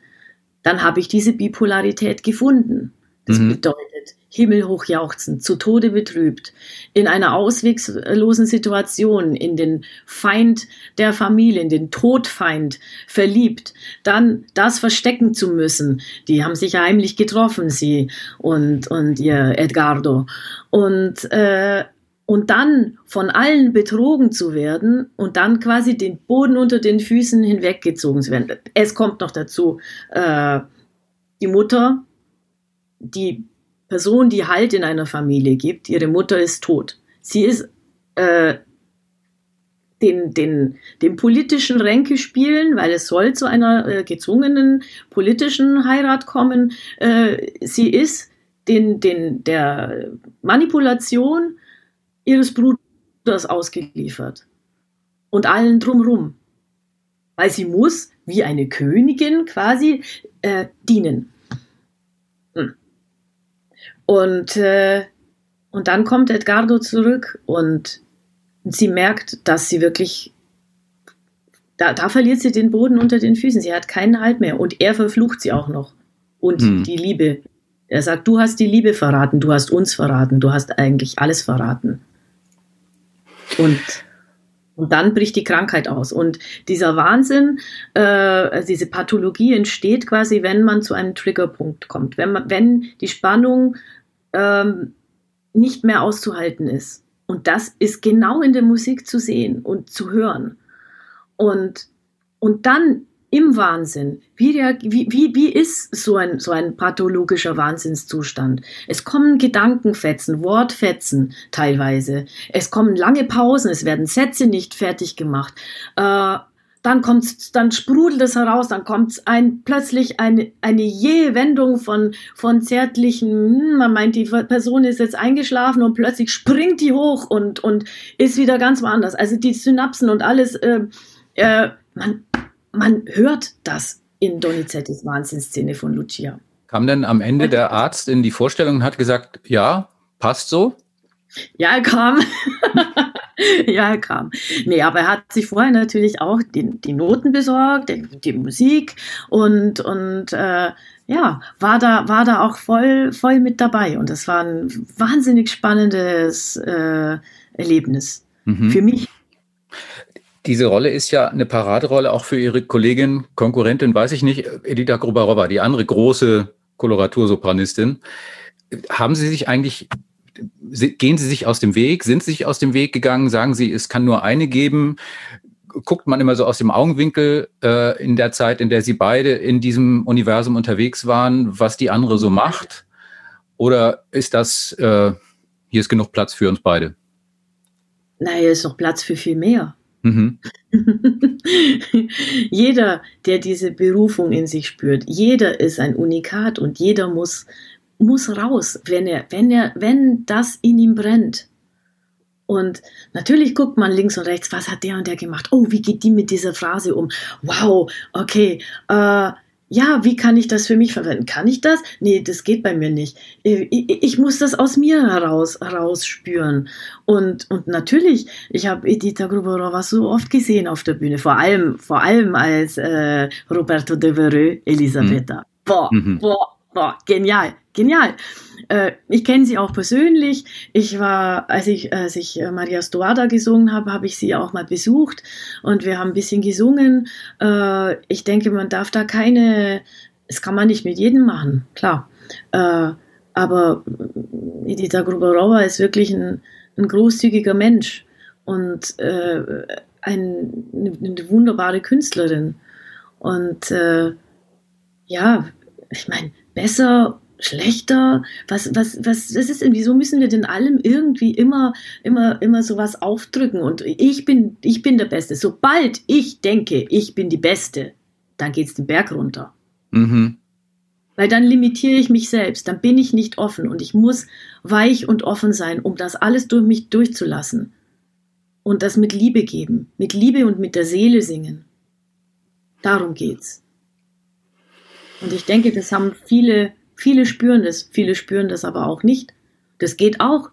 Dann habe ich diese Bipolarität gefunden. Das mhm. bedeutet, himmelhoch jauchzend, zu Tode betrübt, in einer ausweglosen Situation, in den Feind der Familie, in den Todfeind verliebt, dann das verstecken zu müssen. Die haben sich heimlich getroffen, sie und, und ihr Edgardo. Und, äh, und dann von allen betrogen zu werden und dann quasi den Boden unter den Füßen hinweggezogen zu werden. Es kommt noch dazu, äh, die Mutter, die Person, die Halt in einer Familie gibt. Ihre Mutter ist tot. Sie ist äh, den, den, den politischen Ränke spielen, weil es soll zu einer äh, gezwungenen politischen Heirat kommen. Äh, sie ist den, den, der Manipulation ihres Bruders ausgeliefert und allen drumherum, weil sie muss wie eine Königin quasi äh, dienen. Und, äh, und dann kommt Edgardo zurück und sie merkt, dass sie wirklich, da, da verliert sie den Boden unter den Füßen. Sie hat keinen Halt mehr und er verflucht sie auch noch. Und hm. die Liebe. Er sagt, du hast die Liebe verraten, du hast uns verraten, du hast eigentlich alles verraten. Und und dann bricht die Krankheit aus. Und dieser Wahnsinn, äh, diese Pathologie entsteht quasi, wenn man zu einem Triggerpunkt kommt, wenn, man, wenn die Spannung ähm, nicht mehr auszuhalten ist. Und das ist genau in der Musik zu sehen und zu hören. Und, und dann im Wahnsinn. Wie, wie, wie, wie ist so ein, so ein pathologischer Wahnsinnszustand? Es kommen Gedankenfetzen, Wortfetzen teilweise. Es kommen lange Pausen, es werden Sätze nicht fertig gemacht. Äh, dann kommt's, dann sprudelt es heraus, dann kommt ein, plötzlich eine, eine jähe Wendung von, von zärtlichen, hm, man meint, die Person ist jetzt eingeschlafen und plötzlich springt die hoch und, und ist wieder ganz woanders. Also die Synapsen und alles, äh, äh, man, man hört das in Donizettis Wahnsinnsszene von Lucia. Kam denn am Ende der Arzt in die Vorstellung und hat gesagt, ja, passt so? Ja, er kam. ja, er kam. Nee, aber er hat sich vorher natürlich auch die, die Noten besorgt, die, die, Musik und, und äh, ja, war da, war da auch voll, voll mit dabei. Und das war ein wahnsinnig spannendes äh, Erlebnis. Mhm. Für mich diese Rolle ist ja eine Paraderolle auch für Ihre Kollegin, Konkurrentin, weiß ich nicht, Edita Grubarova, die andere große Koloratursopranistin. Haben Sie sich eigentlich, gehen Sie sich aus dem Weg? Sind Sie sich aus dem Weg gegangen? Sagen Sie, es kann nur eine geben? Guckt man immer so aus dem Augenwinkel äh, in der Zeit, in der Sie beide in diesem Universum unterwegs waren, was die andere so macht? Oder ist das, äh, hier ist genug Platz für uns beide? Naja, hier ist noch Platz für viel mehr. Mhm. jeder, der diese Berufung in sich spürt, jeder ist ein Unikat und jeder muss, muss raus, wenn er, wenn er, wenn das in ihm brennt. Und natürlich guckt man links und rechts, was hat der und der gemacht? Oh, wie geht die mit dieser Phrase um? Wow, okay, äh, ja, wie kann ich das für mich verwenden? Kann ich das? Nee, das geht bei mir nicht. Ich, ich muss das aus mir heraus, heraus spüren. Und, und natürlich, ich habe Edita Gruberova so oft gesehen auf der Bühne, vor allem, vor allem als äh, Roberto de Vereux, Elisabetta. Mhm. Boah, mhm. boah, boah, genial, genial. Äh, ich kenne sie auch persönlich. Ich war, als ich, als ich äh, Maria Stoada gesungen habe, habe ich sie auch mal besucht und wir haben ein bisschen gesungen. Äh, ich denke, man darf da keine, das kann man nicht mit jedem machen, klar. Aber Edita Gruberova ist wirklich ein, ein großzügiger Mensch und ein, eine wunderbare Künstlerin. Und ja, ich meine, besser schlechter? Was, was, was, was ist denn, wieso müssen wir denn allem irgendwie immer, immer, immer sowas aufdrücken? Und ich bin, ich bin der Beste. Sobald ich denke, ich bin die Beste, dann geht es den Berg runter. Mhm. Weil dann limitiere ich mich selbst, dann bin ich nicht offen und ich muss weich und offen sein, um das alles durch mich durchzulassen. Und das mit Liebe geben, mit Liebe und mit der Seele singen. Darum geht's. Und ich denke, das haben viele Viele spüren das, viele spüren das aber auch nicht. Das geht auch.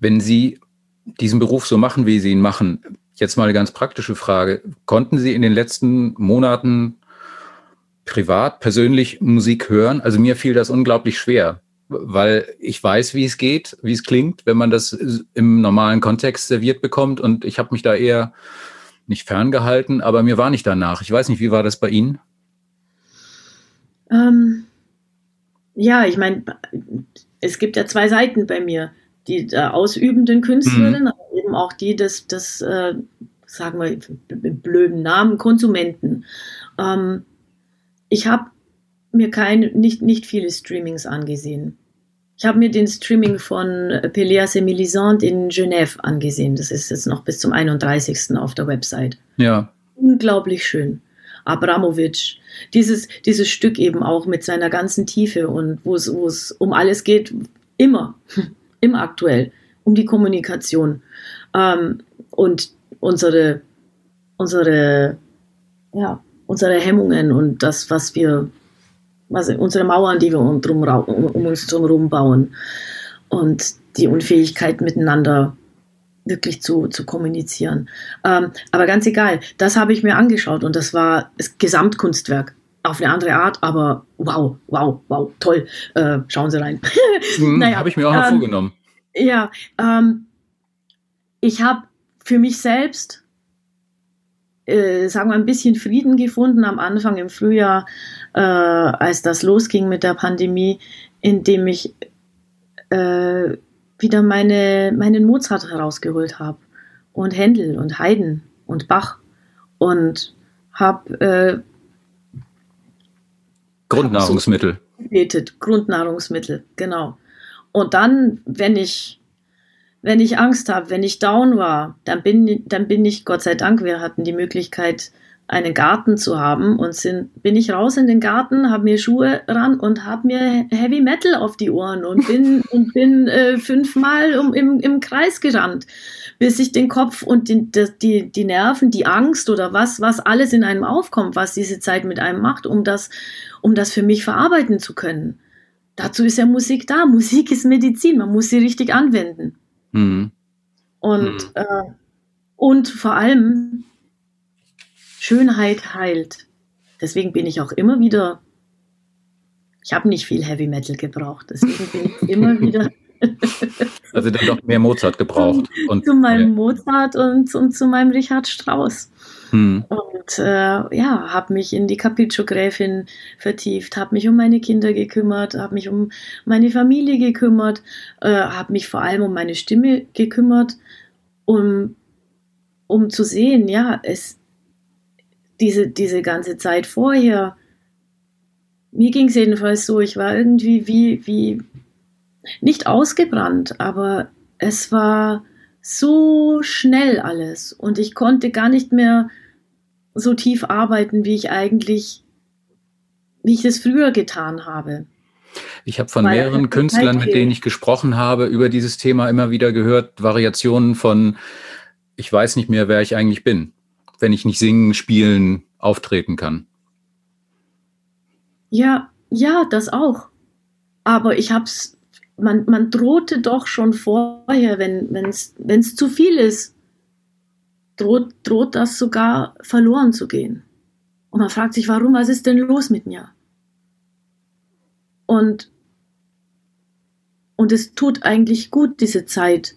Wenn Sie diesen Beruf so machen, wie Sie ihn machen, jetzt mal eine ganz praktische Frage. Konnten Sie in den letzten Monaten privat, persönlich Musik hören? Also mir fiel das unglaublich schwer, weil ich weiß, wie es geht, wie es klingt, wenn man das im normalen Kontext serviert bekommt. Und ich habe mich da eher nicht ferngehalten, aber mir war nicht danach. Ich weiß nicht, wie war das bei Ihnen? Ähm, ja, ich meine, es gibt ja zwei Seiten bei mir. Die äh, ausübenden Künstlerinnen, mhm. aber eben auch die des, des äh, sagen wir, mit blöden Namen, Konsumenten. Ähm, ich habe mir kein, nicht, nicht viele Streamings angesehen. ich habe mir den Streaming von Péléas et Mélisande in Genève angesehen. Das ist jetzt noch bis zum 31. auf der Website. Ja. Unglaublich schön. Abramowitsch, dieses, dieses Stück eben auch mit seiner ganzen Tiefe und wo es, um alles geht, immer, immer aktuell, um die Kommunikation. Ähm, und unsere, unsere, ja, unsere Hemmungen und das, was wir was, unsere Mauern, die wir um, drum, um uns drumherum bauen und die Unfähigkeit miteinander wirklich zu, zu kommunizieren. Ähm, aber ganz egal, das habe ich mir angeschaut und das war das Gesamtkunstwerk auf eine andere Art, aber wow, wow, wow, toll. Äh, schauen Sie rein. Hm, naja, habe ich mir auch noch ähm, vorgenommen. Ja, ähm, ich habe für mich selbst, äh, sagen wir, ein bisschen Frieden gefunden am Anfang im Frühjahr, äh, als das losging mit der Pandemie, indem ich äh, wieder meine, meinen Mozart herausgeholt habe und Händel und Haydn und Bach und habe äh, Grundnahrungsmittel. Gebetet, Grundnahrungsmittel, genau. Und dann, wenn ich wenn ich Angst habe, wenn ich down war, dann bin, dann bin ich, Gott sei Dank, wir hatten die Möglichkeit, einen Garten zu haben und sind, bin ich raus in den Garten, habe mir Schuhe ran und habe mir Heavy Metal auf die Ohren und bin, und bin äh, fünfmal um, im, im Kreis gerannt, bis ich den Kopf und die, die, die Nerven, die Angst oder was, was alles in einem aufkommt, was diese Zeit mit einem macht, um das, um das für mich verarbeiten zu können. Dazu ist ja Musik da. Musik ist Medizin, man muss sie richtig anwenden. Mhm. Und, mhm. Äh, und vor allem, Schönheit heilt. Deswegen bin ich auch immer wieder, ich habe nicht viel Heavy Metal gebraucht, deswegen bin ich immer wieder. also dann doch mehr Mozart gebraucht. Zu, und, zu meinem ja. Mozart und, und zu meinem Richard Strauss. Hm. Und äh, ja, habe mich in die Capriccio-Gräfin vertieft, habe mich um meine Kinder gekümmert, habe mich um meine Familie gekümmert, äh, habe mich vor allem um meine Stimme gekümmert, um, um zu sehen, ja, es, diese, diese ganze Zeit vorher, mir ging es jedenfalls so, ich war irgendwie wie, wie nicht ausgebrannt, aber es war so schnell alles und ich konnte gar nicht mehr so tief arbeiten, wie ich eigentlich, wie ich es früher getan habe. Ich habe von Weil mehreren Künstlern, mit denen ich gesprochen habe, über dieses Thema immer wieder gehört, Variationen von, ich weiß nicht mehr, wer ich eigentlich bin wenn ich nicht singen, spielen, auftreten kann. Ja, ja, das auch. Aber ich hab's, man, man drohte doch schon vorher, wenn es zu viel ist, droht, droht das sogar verloren zu gehen. Und man fragt sich, warum, was ist denn los mit mir? Und, und es tut eigentlich gut, diese Zeit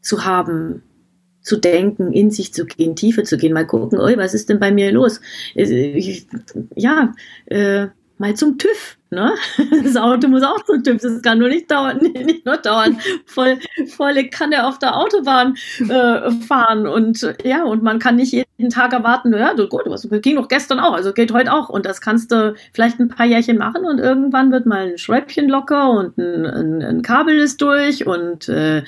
zu haben, zu denken, in sich zu gehen, tiefer zu gehen, mal gucken, oi, was ist denn bei mir los? Ja, äh, mal zum TÜV. Ne? Das Auto muss auch zum TÜV. Das kann nur nicht dauern, nicht nur dauern, voll, volle Kanne auf der Autobahn äh, fahren. Und ja, und man kann nicht jeden Tag erwarten, ja, du, gut, das ging doch gestern auch, also geht heute auch. Und das kannst du vielleicht ein paar Jährchen machen und irgendwann wird mal ein Schräubchen locker und ein, ein, ein Kabel ist durch und äh,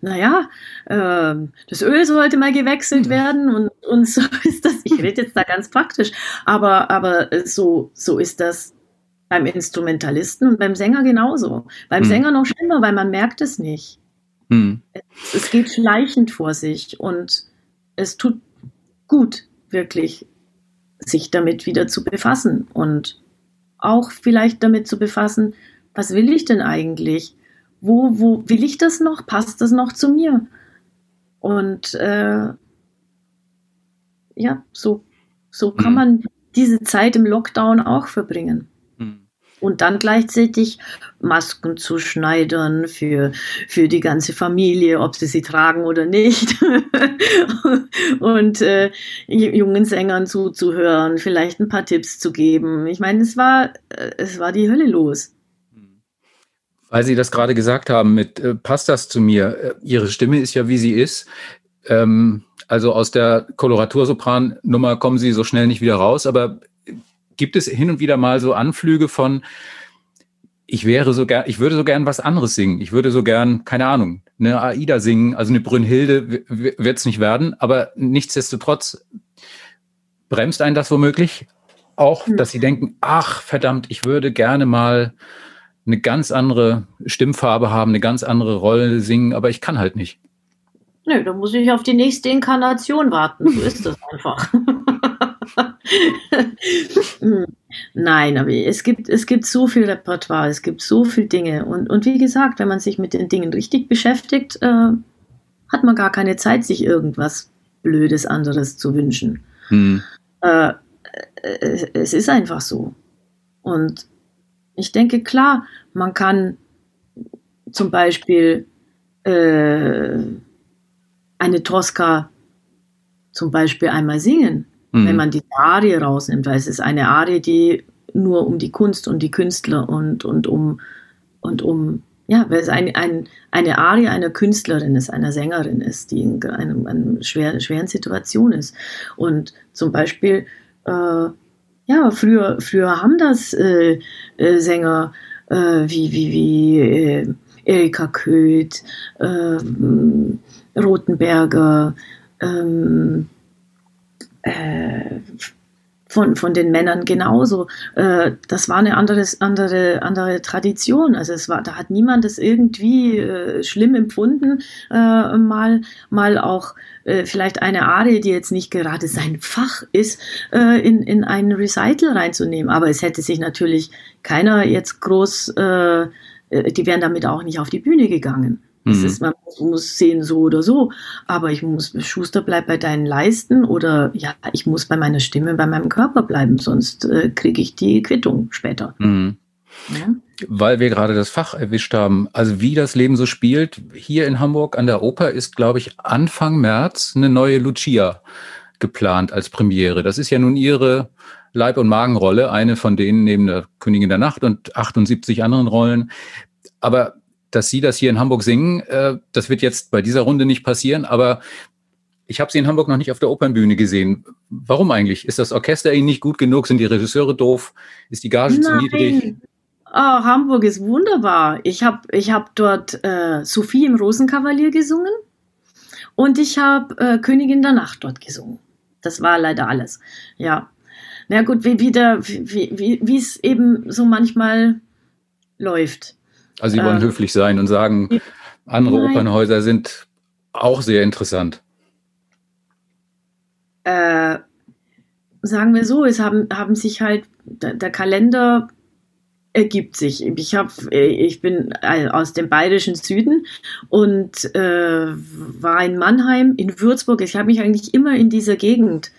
naja, äh, das Öl sollte mal gewechselt hm. werden und, und so ist das. Ich rede jetzt da ganz praktisch, aber, aber so, so ist das beim Instrumentalisten und beim Sänger genauso. Beim hm. Sänger noch schlimmer, weil man merkt es nicht. Hm. Es, es geht schleichend vor sich und es tut gut, wirklich sich damit wieder zu befassen und auch vielleicht damit zu befassen, was will ich denn eigentlich? wo, wo will ich das noch? Passt das noch zu mir? Und äh, ja, so, so kann mhm. man diese Zeit im Lockdown auch verbringen. Mhm. Und dann gleichzeitig Masken zu schneidern für, für die ganze Familie, ob sie sie tragen oder nicht. und äh, jungen Sängern zuzuhören, vielleicht ein paar Tipps zu geben. Ich meine, es war, äh, es war die Hölle los. Weil Sie das gerade gesagt haben, mit äh, passt das zu mir? Äh, Ihre Stimme ist ja, wie sie ist. Ähm, also aus der Koloratursopran-Nummer kommen Sie so schnell nicht wieder raus. Aber gibt es hin und wieder mal so Anflüge von, ich wäre so gern, ich würde so gern was anderes singen. Ich würde so gern, keine Ahnung, eine AIDA singen, also eine Brünnhilde wird es nicht werden, aber nichtsdestotrotz bremst einen das womöglich auch, mhm. dass sie denken, ach verdammt, ich würde gerne mal eine ganz andere Stimmfarbe haben, eine ganz andere Rolle singen, aber ich kann halt nicht. Nö, da muss ich auf die nächste Inkarnation warten. So ist das einfach. Hm. Nein, aber es gibt, es gibt so viel Repertoire, es gibt so viele Dinge. Und, und wie gesagt, wenn man sich mit den Dingen richtig beschäftigt, äh, hat man gar keine Zeit, sich irgendwas Blödes anderes zu wünschen. Hm. Äh, es ist einfach so. Und ich denke, klar, man kann zum Beispiel äh, eine Tosca zum Beispiel einmal singen, mhm. wenn man die Arie rausnimmt, weil es ist eine Arie, die nur um die Kunst und die Künstler und, und um und um ja, weil es ein, ein, eine Arie einer Künstlerin ist, einer Sängerin ist, die in einer, einer schwer, schweren Situation ist. Und zum Beispiel, äh, ja, früher, früher haben das äh, äh, Sänger äh, wie, wie, wie äh, Erika Köth, Rotenberger, ähm, äh, von, von den Männern genauso. Äh, das war eine andere, andere, andere Tradition. Also es war, da hat niemand es irgendwie äh, schlimm empfunden, äh, mal, mal auch äh, vielleicht eine Arie, die jetzt nicht gerade sein Fach ist, äh, in, in ein Recital reinzunehmen. Aber es hätte sich natürlich keiner jetzt groß, äh, die wären damit auch nicht auf die Bühne gegangen. Das mhm. ist, man muss sehen so oder so, aber ich muss, Schuster, bleib bei deinen Leisten oder ja, ich muss bei meiner Stimme, bei meinem Körper bleiben, sonst äh, kriege ich die Quittung später. Mhm. Ja? Weil wir gerade das Fach erwischt haben, also wie das Leben so spielt, hier in Hamburg an der Oper ist, glaube ich, Anfang März eine neue Lucia geplant als Premiere. Das ist ja nun ihre Leib- und Magenrolle, eine von denen neben der Königin der Nacht und 78 anderen Rollen. Aber dass Sie das hier in Hamburg singen. Äh, das wird jetzt bei dieser Runde nicht passieren, aber ich habe Sie in Hamburg noch nicht auf der Opernbühne gesehen. Warum eigentlich? Ist das Orchester Ihnen nicht gut genug? Sind die Regisseure doof? Ist die Gage Nein. zu niedrig? Oh, Hamburg ist wunderbar. Ich habe ich hab dort äh, Sophie im Rosenkavalier gesungen und ich habe äh, Königin der Nacht dort gesungen. Das war leider alles. Ja. Na gut, wie, der, wie, wie, wie es eben so manchmal läuft. Also Sie wollen ähm, höflich sein und sagen, andere nein. Opernhäuser sind auch sehr interessant. Äh, sagen wir so, es haben, haben sich halt, der, der Kalender ergibt sich. Ich, hab, ich bin äh, aus dem bayerischen Süden und äh, war in Mannheim, in Würzburg. Ich habe mich eigentlich immer in dieser Gegend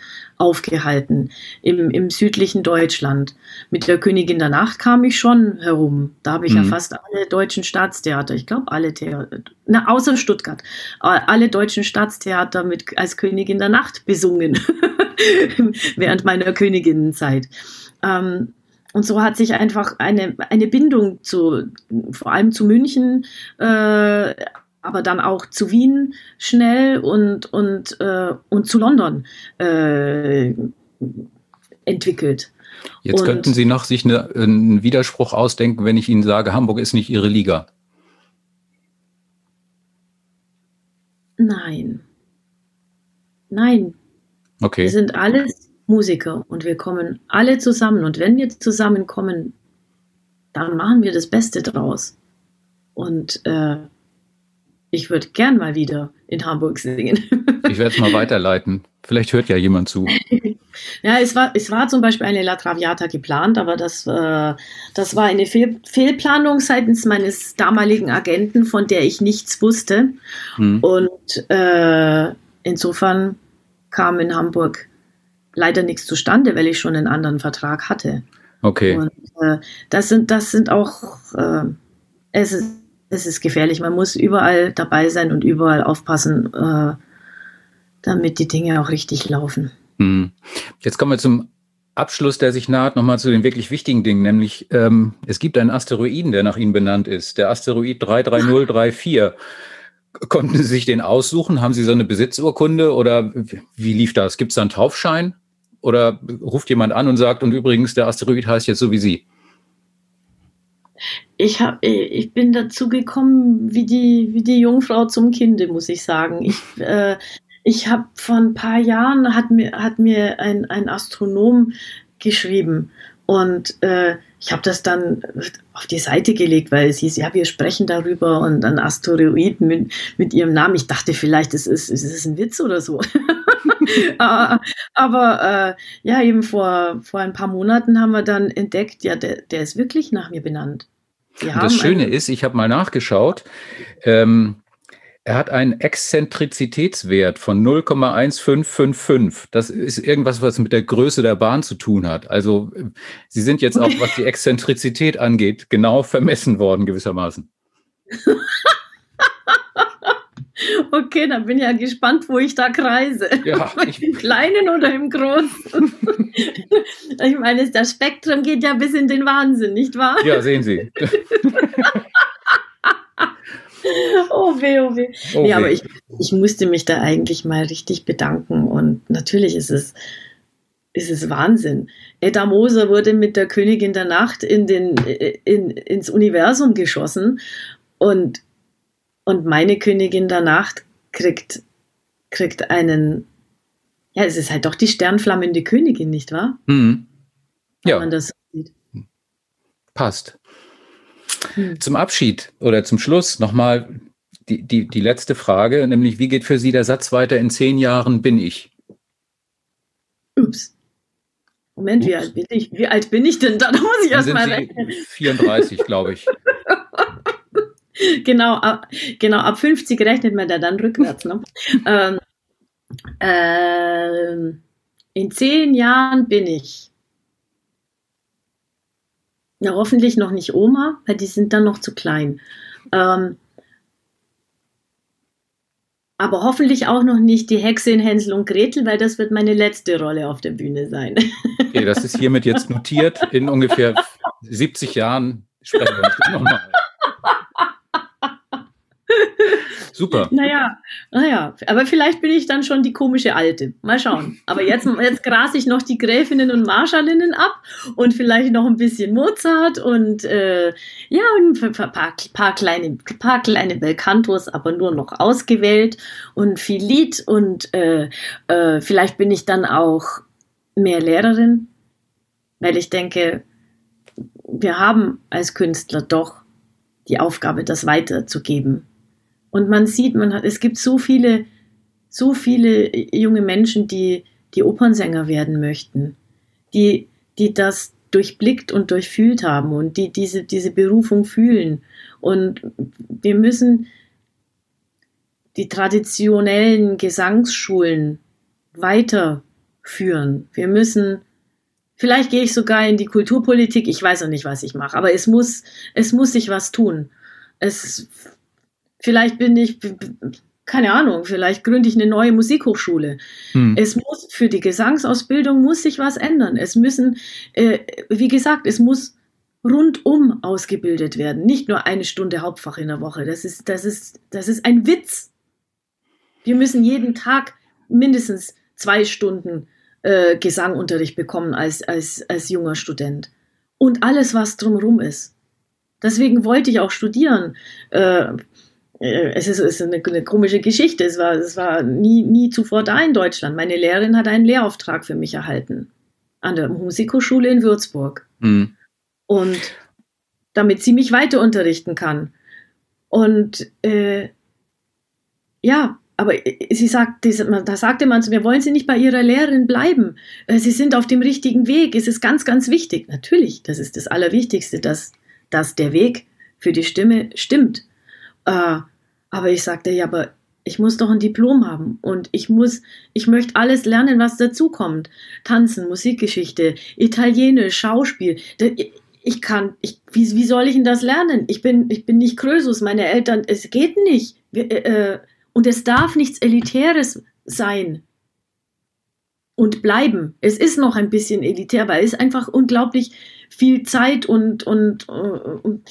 aufgehalten im, im südlichen Deutschland. Mit der Königin der Nacht kam ich schon herum. Da habe ich mhm. ja fast alle deutschen Staatstheater, ich glaube alle Theater, na, außer Stuttgart, alle deutschen Staatstheater mit als Königin der Nacht besungen während meiner Königinnenzeit. Ähm, und so hat sich einfach eine, eine Bindung zu, vor allem zu München, äh, aber dann auch zu Wien schnell und, und, äh, und zu London äh, entwickelt. Jetzt und, könnten Sie noch sich eine, einen Widerspruch ausdenken, wenn ich Ihnen sage, Hamburg ist nicht Ihre Liga. Nein. Nein. Okay. Wir sind alles Musiker und wir kommen alle zusammen. Und wenn wir zusammenkommen, dann machen wir das Beste draus. Und äh, ich würde gern mal wieder in Hamburg singen. ich werde es mal weiterleiten. Vielleicht hört ja jemand zu. ja, es war, es war zum Beispiel eine La Traviata geplant, aber das, äh, das war eine Fehl, Fehlplanung seitens meines damaligen Agenten, von der ich nichts wusste. Hm. Und äh, insofern kam in Hamburg leider nichts zustande, weil ich schon einen anderen Vertrag hatte. Okay. Und äh, das sind, das sind auch, äh, es ist es ist gefährlich. Man muss überall dabei sein und überall aufpassen, äh, damit die Dinge auch richtig laufen. Hm. Jetzt kommen wir zum Abschluss, der sich naht, nochmal zu den wirklich wichtigen Dingen, nämlich ähm, es gibt einen Asteroiden, der nach Ihnen benannt ist, der Asteroid 33034. Konnten Sie sich den aussuchen? Haben Sie so eine Besitzurkunde oder wie lief das? Gibt es da einen Taufschein? Oder ruft jemand an und sagt, und übrigens, der Asteroid heißt jetzt so wie Sie? Ich, hab, ich bin dazu gekommen wie die, wie die Jungfrau zum Kinde, muss ich sagen. Ich, äh, ich habe vor ein paar Jahren, hat mir, hat mir ein, ein Astronom geschrieben und äh, ich habe das dann auf die Seite gelegt, weil es hieß, ja, wir sprechen darüber und ein Asteroid mit, mit ihrem Namen. Ich dachte vielleicht, es ist, es ist ein Witz oder so. Ah, aber äh, ja, eben vor, vor ein paar Monaten haben wir dann entdeckt, ja, der, der ist wirklich nach mir benannt. Das Schöne ist, ich habe mal nachgeschaut, ähm, er hat einen Exzentrizitätswert von 0,1555. Das ist irgendwas, was mit der Größe der Bahn zu tun hat. Also Sie sind jetzt auch, was die Exzentrizität angeht, genau vermessen worden gewissermaßen. Okay, dann bin ich ja gespannt, wo ich da kreise. Ja, ich, Im Kleinen oder im Großen? ich meine, das Spektrum geht ja bis in den Wahnsinn, nicht wahr? Ja, sehen Sie. oh weh, oh weh. Oh nee, aber ich, ich musste mich da eigentlich mal richtig bedanken und natürlich ist es, ist es Wahnsinn. Edda Moser wurde mit der Königin der Nacht in den, in, ins Universum geschossen und, und meine Königin der Nacht kriegt, kriegt einen, ja, es ist halt doch die sternflammende Königin, nicht wahr? Mhm. Ja. Wenn man das sieht. Passt. Hm. Zum Abschied oder zum Schluss nochmal die, die, die letzte Frage, nämlich wie geht für Sie der Satz weiter, in zehn Jahren bin ich? Ups. Moment, Ups. Wie, alt bin ich? wie alt bin ich denn? Da muss ich erstmal rechnen. 34, glaube ich. genau, ab, genau, ab 50 rechnet man da dann rückwärts. Ne? ähm, äh, in zehn Jahren bin ich ja, hoffentlich noch nicht Oma, weil die sind dann noch zu klein. Ähm, aber hoffentlich auch noch nicht die Hexe in Hänsel und Gretel, weil das wird meine letzte Rolle auf der Bühne sein. Okay, das ist hiermit jetzt notiert. In ungefähr 70 Jahren sprechen wir uns nochmal. Super. Naja, naja, aber vielleicht bin ich dann schon die komische Alte. Mal schauen. Aber jetzt, jetzt grase ich noch die Gräfinnen und Marschallinnen ab und vielleicht noch ein bisschen Mozart und äh, ja, und ein paar, paar, kleine, paar kleine Belcantos, aber nur noch ausgewählt und viel Lied und äh, äh, vielleicht bin ich dann auch mehr Lehrerin, weil ich denke, wir haben als Künstler doch die Aufgabe, das weiterzugeben und man sieht, man hat, es gibt so viele, so viele junge Menschen, die, die Opernsänger werden möchten, die, die das durchblickt und durchfühlt haben und die diese, diese Berufung fühlen. Und wir müssen die traditionellen Gesangsschulen weiterführen. Wir müssen, vielleicht gehe ich sogar in die Kulturpolitik, ich weiß noch nicht, was ich mache, aber es muss, es muss sich was tun. Es Vielleicht bin ich, keine Ahnung, vielleicht gründe ich eine neue Musikhochschule. Hm. Es muss für die Gesangsausbildung muss sich was ändern. Es müssen, äh, wie gesagt, es muss rundum ausgebildet werden, nicht nur eine Stunde Hauptfach in der Woche. Das ist, das ist, das ist ein Witz. Wir müssen jeden Tag mindestens zwei Stunden äh, Gesangunterricht bekommen als, als, als junger Student. Und alles, was drumherum ist. Deswegen wollte ich auch studieren. Äh, es ist, ist eine, eine, komische Geschichte. Es war, es war nie, nie zuvor da in Deutschland. Meine Lehrerin hat einen Lehrauftrag für mich erhalten an der Musikhochschule in Würzburg. Mhm. Und damit sie mich weiter unterrichten kann. Und äh, ja, aber sie sagt, da sagte man zu mir, wollen Sie nicht bei Ihrer Lehrerin bleiben? Äh, sie sind auf dem richtigen Weg. Es ist ganz, ganz wichtig. Natürlich, das ist das Allerwichtigste, dass, dass der Weg für die Stimme stimmt. Äh, aber ich sagte, ja, aber ich muss doch ein Diplom haben und ich muss, ich möchte alles lernen, was dazukommt. Tanzen, Musikgeschichte, Italienisch, Schauspiel. Ich kann, ich, wie, wie soll ich denn das lernen? Ich bin, ich bin nicht Krösus, meine Eltern, es geht nicht. Äh, äh, und es darf nichts Elitäres sein und bleiben. Es ist noch ein bisschen elitär, weil es einfach unglaublich viel Zeit und, und, und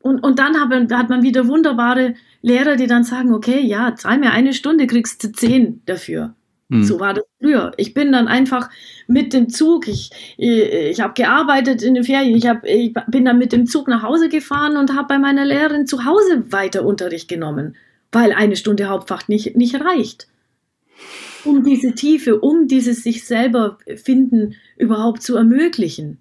und, und dann hat, hat man wieder wunderbare Lehrer, die dann sagen, okay, ja, zahl mir eine Stunde, kriegst du zehn dafür. Hm. So war das früher. Ich bin dann einfach mit dem Zug, ich, ich habe gearbeitet in den Ferien, ich, hab, ich bin dann mit dem Zug nach Hause gefahren und habe bei meiner Lehrerin zu Hause weiter Unterricht genommen, weil eine Stunde Hauptfach nicht, nicht reicht. Um diese Tiefe, um dieses sich selber finden überhaupt zu ermöglichen.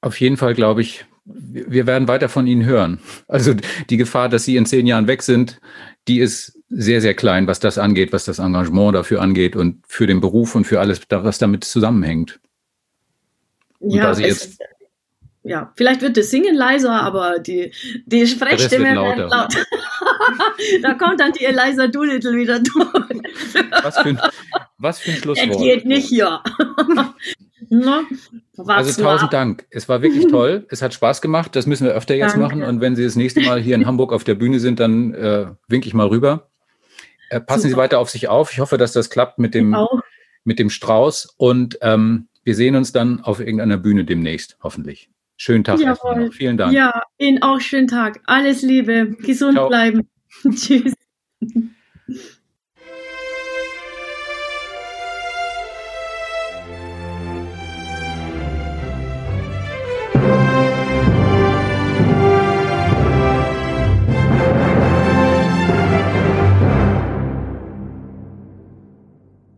Auf jeden Fall glaube ich, wir werden weiter von Ihnen hören. Also die Gefahr, dass Sie in zehn Jahren weg sind, die ist sehr, sehr klein, was das angeht, was das Engagement dafür angeht und für den Beruf und für alles, was damit zusammenhängt. Und ja, es, ja, vielleicht wird das Singen leiser, aber die, die Sprechstimme wird lauter. Laut. da kommt dann die Eliza Doolittle wieder durch. was, für ein, was für ein Schlusswort. Er geht nicht, ja. Ne? Also tausend Dank. Es war wirklich toll. Es hat Spaß gemacht. Das müssen wir öfter jetzt Danke. machen. Und wenn Sie das nächste Mal hier in Hamburg auf der Bühne sind, dann äh, winke ich mal rüber. Äh, passen Super. Sie weiter auf sich auf. Ich hoffe, dass das klappt mit dem, mit dem Strauß. Und ähm, wir sehen uns dann auf irgendeiner Bühne demnächst, hoffentlich. Schönen Tag. Vielen Dank. Ja, Ihnen auch schönen Tag. Alles Liebe. Gesund Ciao. bleiben. Tschüss.